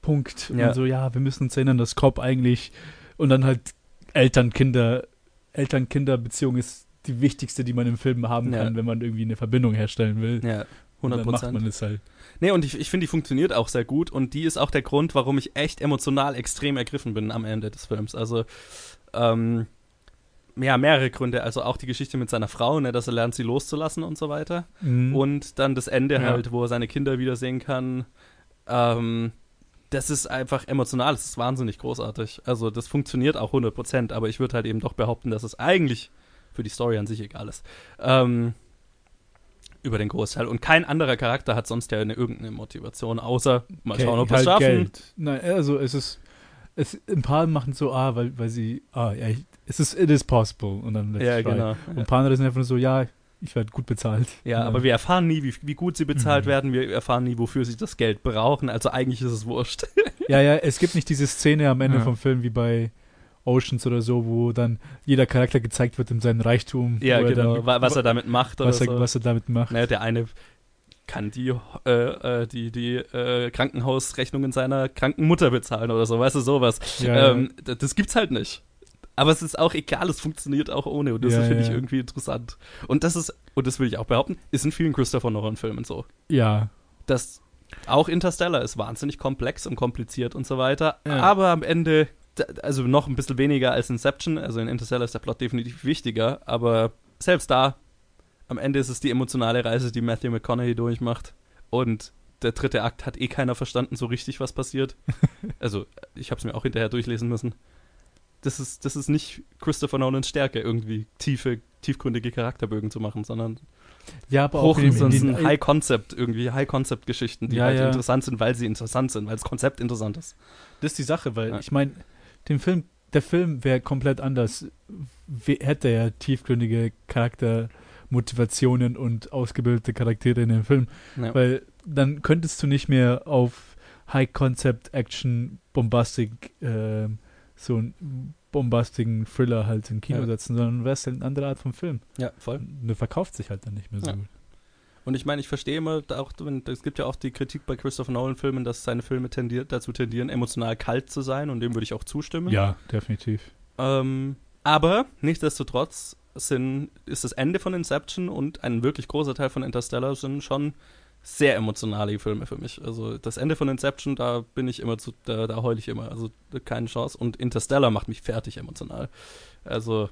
Punkt. Und Ja. so, ja, wir müssen uns erinnern, dass Cobb eigentlich und dann halt Eltern-Kinder, Eltern-Kinder-Beziehung ist die wichtigste, die man im Film haben Ja. kann, wenn man irgendwie eine Verbindung herstellen will. Ja, Und 100 dann macht man Prozent. es halt. Nee, und ich, ich finde, die funktioniert auch sehr gut und die ist auch der Grund, warum ich echt emotional extrem ergriffen bin am Ende des Films. Also, ähm, ja, mehrere Gründe. Also auch die Geschichte mit seiner Frau, ne, dass er lernt, sie loszulassen und so weiter. Mhm. Und dann das Ende Ja. halt, wo er seine Kinder wiedersehen kann. Ähm, das ist einfach emotional, das ist wahnsinnig großartig. Also das funktioniert auch 100%, aber ich würde halt eben doch behaupten, dass es eigentlich für die Story an sich egal ist. Ähm, über den Großteil. Und kein anderer Charakter hat sonst ja eine irgendeine Motivation, außer mal schauen, ob wir es halt schaffen. Geld. Nein, also es ist, es, ein paar machen so, ah, weil, weil sie, ah, ja, es ist, it is possible. Und dann let's Ja, try. genau. Und ein paar andere sind einfach nur so, ja, ich werde gut bezahlt. Ja, aber wir erfahren nie, wie, wie gut sie bezahlt Mhm. werden. Wir erfahren nie, wofür sie das Geld brauchen. Also eigentlich ist es wurscht. Ja, ja, es gibt nicht diese Szene am Ende Ja. vom Film wie bei Oceans oder so, wo dann jeder Charakter gezeigt wird in seinem Reichtum. ja, wo er genau. dann- wa- was er damit macht oder was er, so. was er damit macht. Ne, der eine kann die, äh, äh, die, die äh, Krankenhausrechnungen seiner kranken Mutter bezahlen oder so, weißt du, sowas. Ja, ähm, d- Das gibt's halt nicht. Aber es ist auch egal, es funktioniert auch ohne und das Ja, finde ich ja. irgendwie interessant. Und das ist, und das will ich auch behaupten, ist in vielen Christopher Nolan-Filmen so. ja. Das auch Interstellar ist wahnsinnig komplex und kompliziert und so weiter, Ja. aber am Ende, also noch ein bisschen weniger als Inception, also in Interstellar ist der Plot definitiv wichtiger, aber selbst da, am Ende ist es die emotionale Reise, die Matthew McConaughey durchmacht und der dritte Akt hat eh keiner verstanden so richtig, was passiert. also, ich habe es mir auch hinterher durchlesen müssen. Das ist, das ist nicht Christopher Nolans Stärke, irgendwie tiefe, tiefgründige Charakterbögen zu machen, sondern ja, aber auch in, Hoch, in sind den, High-Concept, irgendwie High-Concept-Geschichten, die Ja, halt ja. interessant sind, weil sie interessant sind, weil das Konzept interessant ist. Das ist die Sache, weil Ja. ich meine, den Film, der Film wäre komplett anders. We- Hätte er tiefgründige Charaktermotivationen und ausgebildete Charaktere in dem Film, Ja. weil dann könntest du nicht mehr auf High Concept Action Bombastic ähm, so einen bombastigen Thriller halt im Kino Ja. setzen, sondern wärst halt eine andere Art von Film. ja, voll. Und der verkauft sich halt dann nicht mehr so Ja. gut. Und ich meine, ich verstehe immer, auch, es gibt ja auch die Kritik bei Christopher Nolan-Filmen, dass seine Filme tendiert, dazu tendieren, emotional kalt zu sein und dem würde ich auch zustimmen. Ja, definitiv. Ähm, aber nichtsdestotrotz sind, ist das Ende von Inception und ein wirklich großer Teil von Interstellar sind schon sehr emotionale Filme für mich. Also das Ende von Inception, da bin ich immer zu, da, da heule ich immer, also keine Chance. Und Interstellar macht mich fertig emotional. Also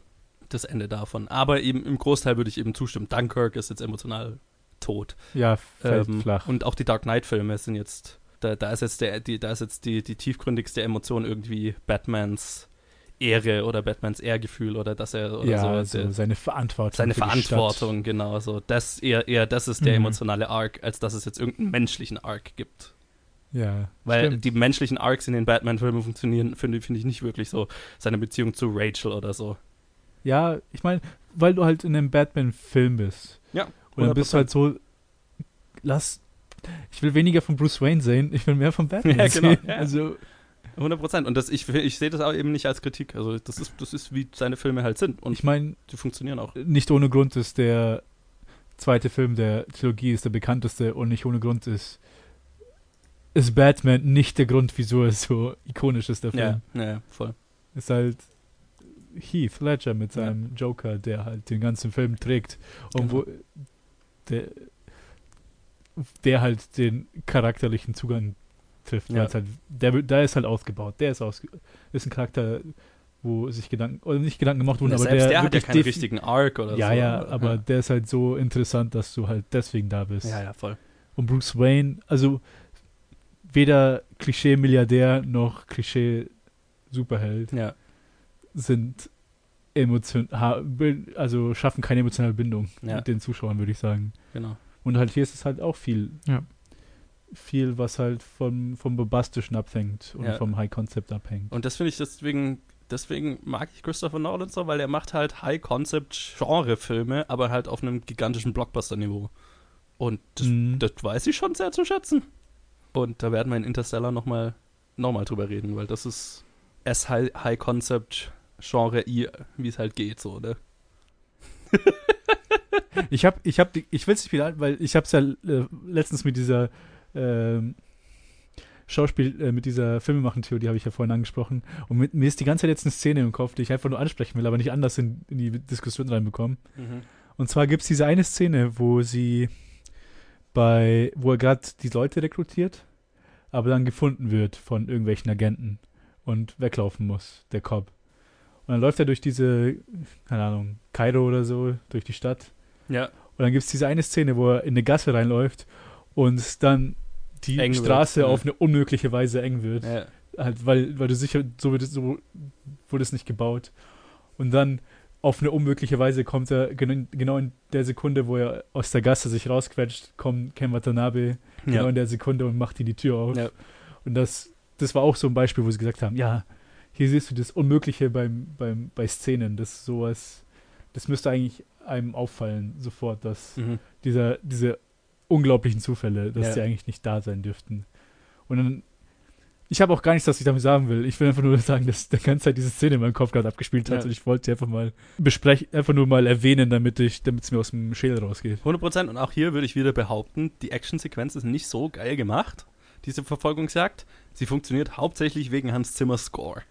das Ende davon. Aber eben im Großteil würde ich eben zustimmen. Dunkirk ist jetzt emotional tot. Ja, fällt Ähm, flach. Und auch die Dark Knight-Filme sind jetzt, da, da ist jetzt der, die, da ist jetzt die, die tiefgründigste Emotion irgendwie Batmans Ehre oder Batmans Ehrgefühl oder dass er oder ja, so, also der, seine Verantwortung. seine. Verantwortung, genau so. Das eher, eher das ist der Mhm. emotionale Arc, als dass es jetzt irgendeinen menschlichen Arc gibt. Ja, Weil stimmt. die menschlichen Arcs in den Batman-Filmen funktionieren, finde finde ich nicht wirklich so. Seine Beziehung zu Rachel oder so. Ja, ich meine, weil du halt in einem Batman-Film bist. Ja, Und dann bist du halt so, lass, ich will weniger von Bruce Wayne sehen, ich will mehr von Batman Ja, genau, sehen. ja. Also, 100 Prozent. Und das, ich, ich sehe das auch eben nicht als Kritik. Also das ist, das ist, wie seine Filme halt sind. Und ich meine, die funktionieren auch. nicht ohne Grund ist der zweite Film der Trilogie ist der bekannteste und nicht ohne Grund ist ist Batman nicht der Grund, wieso es so ikonisch ist, der Film. Ja, ja, voll. Ist halt Heath Ledger mit Ja. seinem Joker, der halt den ganzen Film trägt und Genau. wo der, der halt den charakterlichen Zugang trifft. Ja. Halt, der, der ist halt ausgebaut. Der ist ausge ist ein Charakter, wo sich Gedanken, oder nicht Gedanken gemacht wurden, Ja, aber der, der, hat ja keinen richtigen Arc oder ja, so. ja, aber der ist halt so interessant, dass du halt deswegen da bist. Ja, ja, voll. Und Bruce Wayne, also weder Klischee-Milliardär noch Klischee-Superheld Ja, sind emotion also schaffen keine emotionale Bindung Ja. mit den Zuschauern, würde ich sagen. genau. Und halt hier ist es halt auch viel. Ja. viel, was halt vom, vom Bombastischen abhängt und Ja. vom High Concept abhängt. Und das finde ich deswegen, deswegen mag ich Christopher Nolan so, weil er macht halt High-Concept-Genre-Filme, aber halt auf einem gigantischen Blockbuster-Niveau. Und das, Mhm. das weiß ich schon sehr zu schätzen. Und da werden wir in Interstellar nochmal noch mal drüber reden, weil das ist as High- High-Concept-Genre, I, wie es halt geht, so, ne? Ich habe, ich habe, ich will es nicht wieder, weil ich habe es ja äh, letztens mit dieser ähm, Schauspiel, äh, mit dieser Filmemachen-Theorie habe ich ja vorhin angesprochen. Und mit, mir ist die ganze Zeit jetzt eine Szene im Kopf, die ich einfach nur ansprechen will, aber nicht anders in, in die Diskussion reinbekommen. Und zwar gibt es diese eine Szene, wo sie bei, wo er gerade die Leute rekrutiert, aber dann gefunden wird von irgendwelchen Agenten und weglaufen muss, der Cop. Und dann läuft er durch diese, keine Ahnung, Kairo oder so, durch die Stadt. Ja. Und dann gibt es diese eine Szene, wo er in eine Gasse reinläuft und dann die Eng wird, Straße ja. auf eine unmögliche Weise eng wird. ja. Halt, weil, weil du sicher, so, wird es, so wurde es nicht gebaut. Und dann auf eine unmögliche Weise kommt er, gen- genau in der Sekunde, wo er aus der Gasse sich rausquetscht, kommt Ken Watanabe genau Ja. in der Sekunde und macht ihm die Tür auf. Ja. Und das, das war auch so ein Beispiel, wo sie gesagt haben, ja, hier siehst du das Unmögliche beim, beim, bei Szenen. Das ist sowas, das müsste eigentlich einem auffallen, sofort, dass Mhm. dieser, diese unglaublichen Zufälle, dass Ja. die eigentlich nicht da sein dürften. Und dann, ich habe auch gar nichts, was ich damit sagen will. Ich will einfach nur sagen, dass der ganze Zeit diese Szene in meinem Kopf gerade abgespielt hat Ja. und ich wollte sie einfach mal besprechen, einfach nur mal erwähnen, damit ich, damit es mir aus dem Schädel rausgeht. 100% und auch hier würde ich wieder behaupten, die Actionsequenz ist nicht so geil gemacht, diese Verfolgungsjagd. Sie funktioniert hauptsächlich wegen Hans Zimmers Score.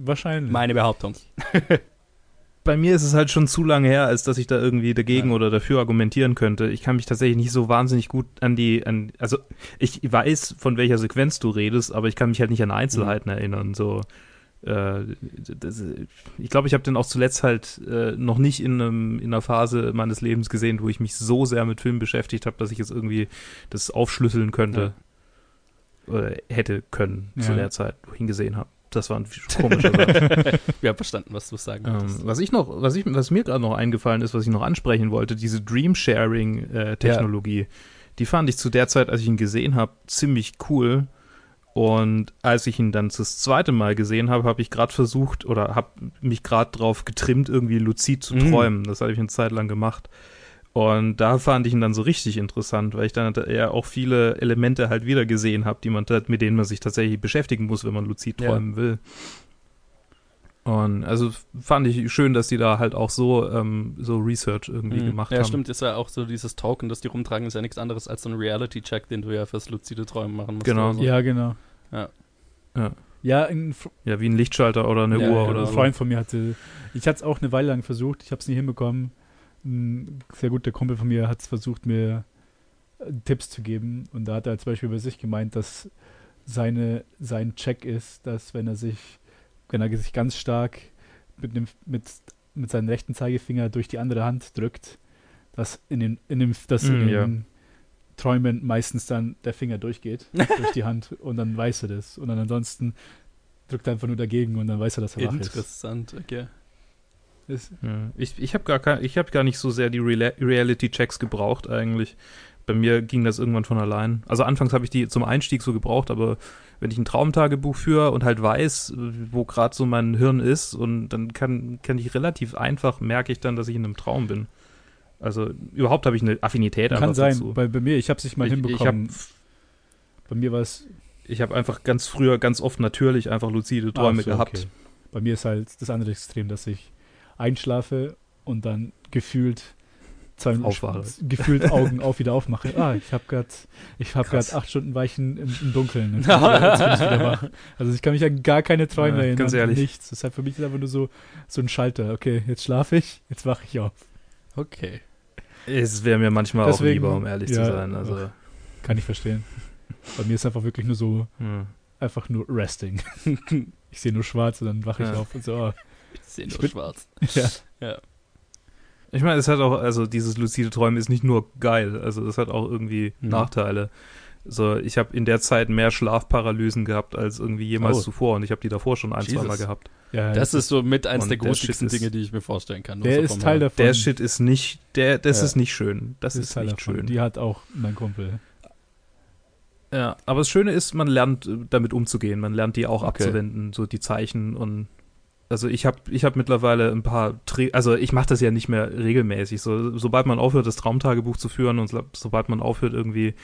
Wahrscheinlich. Meine Behauptung. bei mir ist es halt schon zu lange her, als dass ich da irgendwie dagegen Ja. oder dafür argumentieren könnte. Ich kann mich tatsächlich nicht so wahnsinnig gut an die, an, also ich weiß, von welcher Sequenz du redest, aber ich kann mich halt nicht an Einzelheiten erinnern. So, äh, das, ich glaube, ich habe den auch zuletzt halt äh, noch nicht in, einem, in einer Phase meines Lebens gesehen, wo ich mich so sehr mit Filmen beschäftigt habe, dass ich jetzt irgendwie das aufschlüsseln könnte, oder hätte können zu Ja. der Zeit, wo ich ihn gesehen habe. Das war ein komischer Satz. Wir haben verstanden, was du sagen Ähm, wolltest. was ich noch, was ich, was mir gerade noch eingefallen ist, was ich noch ansprechen wollte, diese Dream-Sharing-Technologie, die fand ich zu der Zeit, als ich ihn gesehen habe, ziemlich cool. Und als ich ihn dann das zweite Mal gesehen habe, habe ich gerade versucht oder habe mich gerade drauf getrimmt, irgendwie luzid zu Mhm. träumen. Das habe ich eine Zeit lang gemacht. Und da fand ich ihn dann so richtig interessant, weil ich dann ja auch viele Elemente halt wieder gesehen habe, die man mit denen man sich tatsächlich beschäftigen muss, wenn man luzid Ja. träumen will. Und also fand ich schön, dass die da halt auch so, ähm, so Research irgendwie Mhm. gemacht ja, haben. stimmt, ist ja auch so dieses Token, das die rumtragen, ist ja nichts anderes als so ein Reality-Check, den du ja fürs luzide Träumen machen musst. Genau. so. Ja, genau. Ja. Ja. Ja, ein, F- Ja, wie ein Lichtschalter oder eine Ja, Uhr ja, oder ein so. Freund von mir hatte, ich hatte es auch eine Weile lang versucht, ich habe es nie hinbekommen. Ein sehr guter Kumpel von mir hat es versucht, mir äh, Tipps zu geben. Und da hat er zum Beispiel bei sich gemeint, dass seine, sein Check ist, dass wenn er sich, wenn er sich ganz stark mit, dem, mit, mit seinem rechten Zeigefinger durch die andere Hand drückt, dass in den, in dem, dass in Mm, den ja. Träumen meistens dann der Finger durchgeht durch die Hand und dann weiß er das. Und dann ansonsten drückt er einfach nur dagegen und dann weiß er, dass er wach ist. Interessant, okay. Ja. Ich, ich habe gar, kein- ich hab gar nicht so sehr die Reality-Checks gebraucht eigentlich. Bei mir ging das irgendwann von allein. Also anfangs habe ich die zum Einstieg so gebraucht, aber wenn ich ein Traumtagebuch führe und halt weiß, wo gerade so mein Hirn ist, und dann kann, kann ich relativ einfach, merke ich dann, dass ich in einem Traum bin. Also überhaupt habe ich eine Affinität Kann sein. dazu. Bei, bei mir, ich habe es nicht mal ich ich hinbekommen. habe bei mir war es ich hab einfach ganz früher, ganz oft natürlich einfach luzide Träume Ach so, gehabt. okay. Bei mir ist halt das andere Extrem, dass ich einschlafe und dann gefühlt zwei Aufwache. gefühlt Augen auf wieder aufmache. Ah, ich habe gerade ich habe gerade acht Stunden Weichen im, im Dunkeln. Jetzt wieder, jetzt. Also ich kann mich an gar keine Träume Ja, erinnern. ganz ehrlich. Nichts. Das ist halt für mich einfach nur so so ein Schalter. Okay, jetzt schlafe ich, jetzt wache ich auf. Okay. Es wäre mir manchmal auch Deswegen, lieber, um ehrlich zu ja, sein. Also, Kann ich verstehen. Bei mir ist einfach wirklich nur so hm. einfach nur Resting. Ich sehe nur schwarz und dann wache ich Ja. auf und so. Oh, sehe Ich nur bin- schwarz. ja. Ich meine, es hat auch, also dieses luzide Träumen ist nicht nur geil, also es hat auch irgendwie Mhm. Nachteile. So, ich habe in der Zeit mehr Schlafparalysen gehabt als irgendwie jemals Oh. zuvor und ich habe die davor schon ein, Jesus. zwei Mal gehabt. ja, Das ist so mit eins der der gruseligsten ist- Dinge, die ich mir vorstellen kann. Der so ist Teil davon. Der Shit ist nicht, der, das Ja. ist nicht schön. Das Der ist Teil nicht davon. schön. Die hat auch mein Kumpel. Ja, aber das Schöne ist, man lernt äh, damit umzugehen. Man lernt die auch Okay. abzuwenden, so die Zeichen und also ich habe ich hab mittlerweile ein paar, Tri also ich mache das ja nicht mehr regelmäßig. So, sobald man aufhört, das Traumtagebuch zu führen und so, sobald man aufhört, irgendwie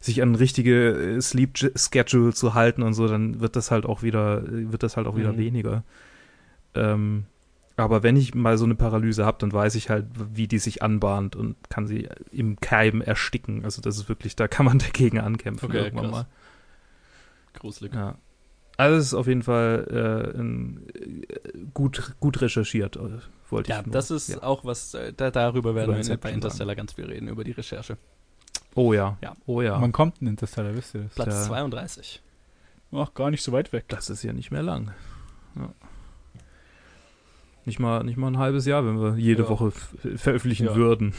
sich an richtige äh, Sleep Schedule zu halten und so, dann wird das halt auch wieder, wird das halt auch wieder Mhm. weniger. Ähm, aber wenn ich mal so eine Paralyse habe, dann weiß ich halt, wie die sich anbahnt und kann sie im Keim ersticken. Also das ist wirklich, da kann man dagegen ankämpfen Okay, irgendwann krass. mal. Gruselig. Ja. Also es ist auf jeden Fall äh, ein, äh, gut, gut recherchiert, äh, wollte Ja, ich nur. das ist ja. auch was, äh, da, darüber werden Über wir bei Interstellar ganz viel reden, über die Recherche. Oh ja. Ja. Oh ja. Man kommt in Interstellar, wisst ihr das? Platz Ja. 32. Ach, gar nicht so weit weg. das ist ja nicht mehr lang. Ja. Nicht mal, nicht mal ein halbes Jahr, wenn wir jede Ja. Woche veröffentlichen Ja. würden.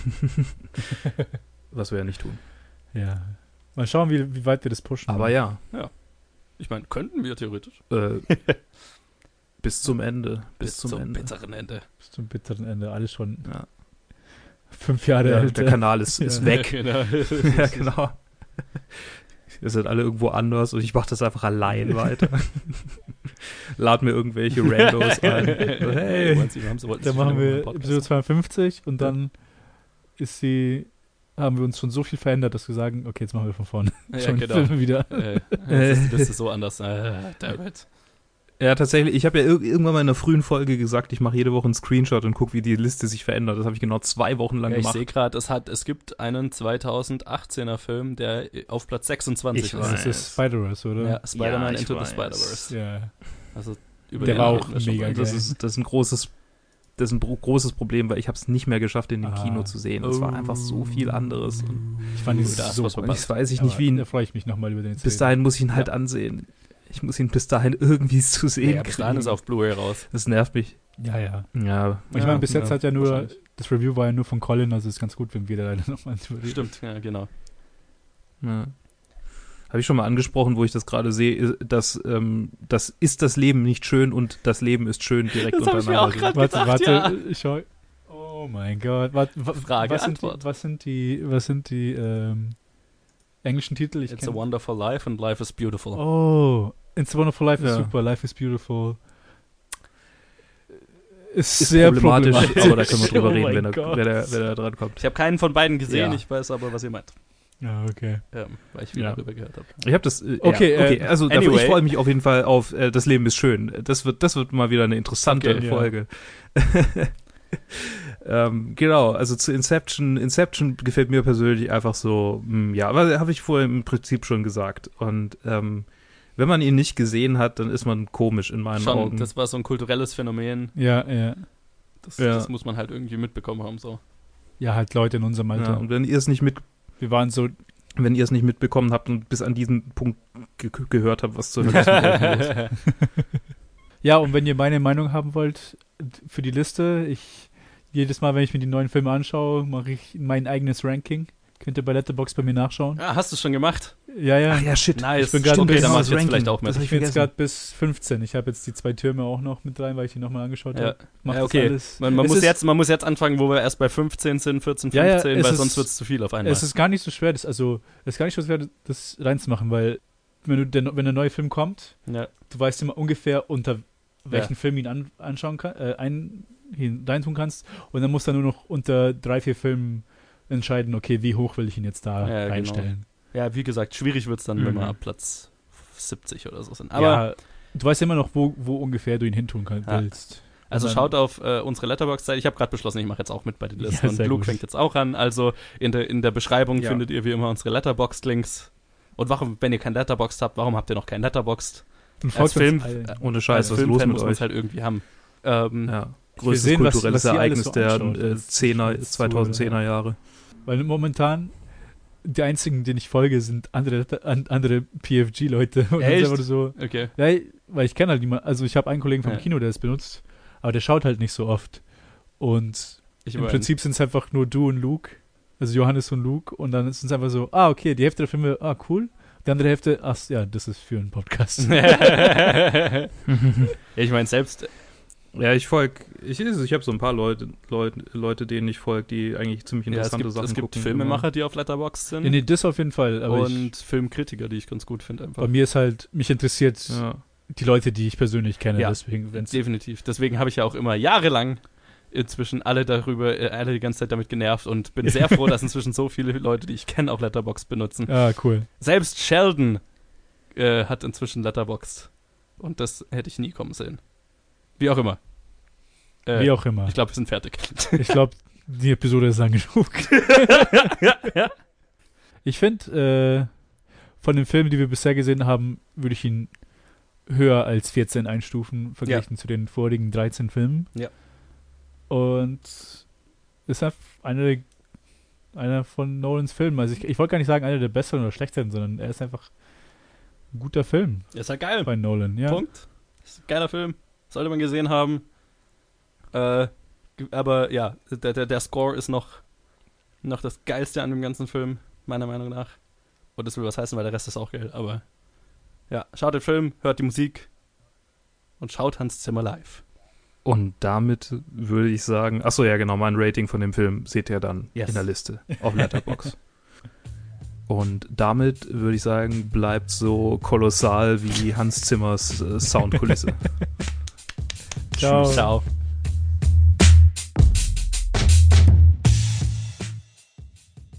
Was wir ja nicht tun. Ja. Mal schauen, wie, wie weit wir das pushen. Aber ja, Ich meine, könnten wir theoretisch. äh, bis zum Ende. Bis, zum, Ende. bitteren Ende. Bis zum bitteren Ende. Alles schon Ja. fünf Jahre Der, alt. der Kanal ist, ist Ja. weg. genau. ja, genau. Wir sind alle irgendwo anders und ich mache das einfach allein weiter. Lad mir irgendwelche Randos ein. Hey. Wollten Dann machen wir Episode 52 und dann ist sie, haben wir uns schon so viel verändert, dass wir sagen, okay, jetzt machen wir von vorne. schon genau. Filme wieder. Äh, das, ist, das ist so anders. Äh, David. Ja, tatsächlich. Ich habe ja ir irgendwann mal in einer frühen Folge gesagt, ich mache jede Woche einen Screenshot und gucke, wie die Liste sich verändert. Das habe ich genau zwei Wochen lang Ja, ich gemacht. sehe gerade, es, hat- es gibt einen 2018er Film, der auf Platz 26 Ich ist. Das weiß. ist Spider-Verse, oder? Ja, Spider-Man Ja, ich Into the weiß. Spider-Verse. Ja. Also über Der den war auch mega bald. das, geil. ist, das ist ein großes, das ist ein großes Problem, weil ich habe es nicht mehr geschafft, in dem Ah. Kino zu sehen. Es war einfach so viel anderes. Und Ich fand ihn so was verpasst. jetzt weiß ich Aber nicht, wie ihn. Da freue ich mich nochmal über den Bis dahin muss ich ihn halt Ja. ansehen. Ich muss ihn bis dahin irgendwie zu sehen. Ja, bis dahin ist auf Blu-ray raus. Das nervt mich. Ja, ja. Ja. Ich meine, bis jetzt hat ja nur, das Review war ja nur von Colin, also ist ganz gut, wenn wir da leider nochmal drüber. Stimmt, ja, genau. Ja. Habe ich schon mal angesprochen, wo ich das gerade sehe, ist, dass ähm, das ist das Leben nicht schön und das Leben ist schön direkt Das hab ich mir untereinander. auch sind. Warte, gedacht, warte, ja. ich schau. Oh mein Gott. Warte, wa- Frage, was sind, Antwort. die, was sind die, was sind die ähm, englischen Titel? Ich It's a wonderful life and life is beautiful. Oh, It's a Wonderful Life is Ja. super, Life is beautiful. Ist, Ist sehr problematisch, problematisch. aber da können wir drüber Oh reden, wenn er, wenn, er, wenn er dran kommt. Ich habe keinen von beiden gesehen, Ja. ich weiß aber, was ihr meint. Ja, okay. Ähm, weil ich viel Ja. darüber gehört habe. Ich habe das. Äh, Okay, ja, okay. äh, also dafür- anyway. ich freue mich auf jeden Fall auf äh, Das Leben ist schön. Das wird, das wird mal wieder eine interessante Okay, ja. Folge. ähm, genau, also zu Inception. Inception gefällt mir persönlich einfach so, mh, ja, aber habe ich vorher im Prinzip schon gesagt. Und ähm, wenn man ihn nicht gesehen hat, dann ist man komisch in meinen Schon, Augen. das war so ein kulturelles Phänomen. Ja, ja. Das, Ja. das muss man halt irgendwie mitbekommen haben. So. Ja, halt Leute in unserem Alter. ja, und wenn ihr es nicht mit, Wir waren so, wenn ihr es nicht mitbekommen habt und bis an diesen Punkt ge gehört habt, was euch los? Ja, und wenn ihr meine Meinung haben wollt für die Liste, ich jedes Mal, wenn ich mir die neuen Filme anschaue, mache ich mein eigenes Ranking. Könnt ihr bei Letterboxd bei mir nachschauen. Ah, hast du schon gemacht? Ja, ja. Ach ja, shit. Nice. Ich bin grad okay, jetzt vielleicht auch mit. Ich bin jetzt gerade bis 15. Ich habe jetzt die zwei Türme auch noch mit rein, weil ich die nochmal angeschaut Ja. habe. Macht Ja, okay. alles. Man, man, muss jetzt, man muss jetzt anfangen, wo wir erst bei 15 sind, 14, 15, Ja, weil sonst wird es zu viel auf einmal. Es ist gar nicht so schwer, das, also, es ist gar nicht so schwer, das reinzumachen, weil wenn, du der, wenn der neue Film kommt, du weißt immer ungefähr, unter welchen Film ihn an, anschauen kann, äh, ein, hin, reintun kannst und dann musst du nur noch unter drei, vier Filmen entscheiden, okay, wie hoch will ich ihn jetzt da Ja, genau. Ja, wie gesagt, schwierig wird es dann, wenn Mhm. wir ab Platz 70 oder so sind. Aber ja, du weißt immer noch, wo, wo ungefähr du ihn hintun kann, Ja. willst. Also Und schaut auf äh, unsere Letterbox-Seite. Ich habe gerade beschlossen, ich mache jetzt auch mit bei den Ja, Listen. und sehr Luke gut. fängt jetzt auch an. Also in der, in der Beschreibung Ja. findet ihr wie immer unsere Letterboxd-Links. Und warum, wenn ihr kein Letterboxd habt, warum habt ihr noch kein Letterboxd? Und Als Film, äh, Ohne Scheiß, Als was ist los Filmfan mit muss man euch? es halt irgendwie haben. Ähm, Ja, größtes sehen, was- kulturelles was alles Ereignis so der äh, Das ist 10er, so, 2010er Jahre. Weil momentan die einzigen, denen ich folge, sind andere, an, andere PFG-Leute. Echt? so, Okay. ja, weil ich kenne halt niemanden. Also ich habe einen Kollegen vom Ja. Kino, der es benutzt, aber der schaut halt nicht so oft. Und Ich im Prinzip sind es einfach nur du und Luke. Also Johannes und Luke. Und dann ist es einfach so, ah, okay, die Hälfte der Filme, ah, cool. Die andere Hälfte, ach ja, das ist für einen Podcast. ja, ich meine, selbst Ja, ich folge, ich, ich habe so ein paar Leute, Leute, Leute denen ich folge, die eigentlich ziemlich Ja, es interessante gibt, Sachen es gibt gucken. Filmemacher, die auf Letterboxd sind. Ja, nee, das auf jeden Fall. Aber ich, und Filmkritiker, die ich ganz gut finde einfach. bei mir ist halt, mich interessiert Ja. die Leute, die ich persönlich kenne. Ja, deswegen, wenn's, Definitiv. Deswegen habe ich ja auch immer jahrelang inzwischen alle darüber, äh, alle die ganze Zeit damit genervt und bin sehr froh, dass inzwischen so viele Leute, die ich kenne, auch Letterboxd benutzen. Ah, cool. Selbst Sheldon äh, hat inzwischen Letterboxd. Und das hätte ich nie kommen sehen. Wie auch immer. Äh, Wie auch immer. Ich glaube, wir sind fertig. Ich glaube, die Episode ist lang genug. ja, ja. Ich finde, äh, von den Filmen, die wir bisher gesehen haben, würde ich ihn höher als 14 einstufen, verglichen zu den vorigen 13 Filmen. Ja. Und ist einfach einer, einer von Nolans Filmen. Also ich, ich wollte gar nicht sagen, einer der besseren oder schlechteren, sondern er ist einfach ein guter Film Ist ja geil. bei Nolan. Ja. Punkt. Ist ein geiler Film. Sollte man gesehen haben. Äh, aber ja, der, der, der Score ist noch, noch das Geilste an dem ganzen Film, meiner Meinung nach. Und das will was heißen, weil der Rest ist auch geil. Aber ja, schaut den Film, hört die Musik und schaut Hans Zimmer live. Und damit würde ich sagen, achso, ja, genau, mein Rating von dem Film seht ihr dann Yes. in der Liste auf Letterbox. Und damit würde ich sagen, bleibt so kolossal wie Hans Zimmers äh, Soundkulisse. Ciao. Ciao.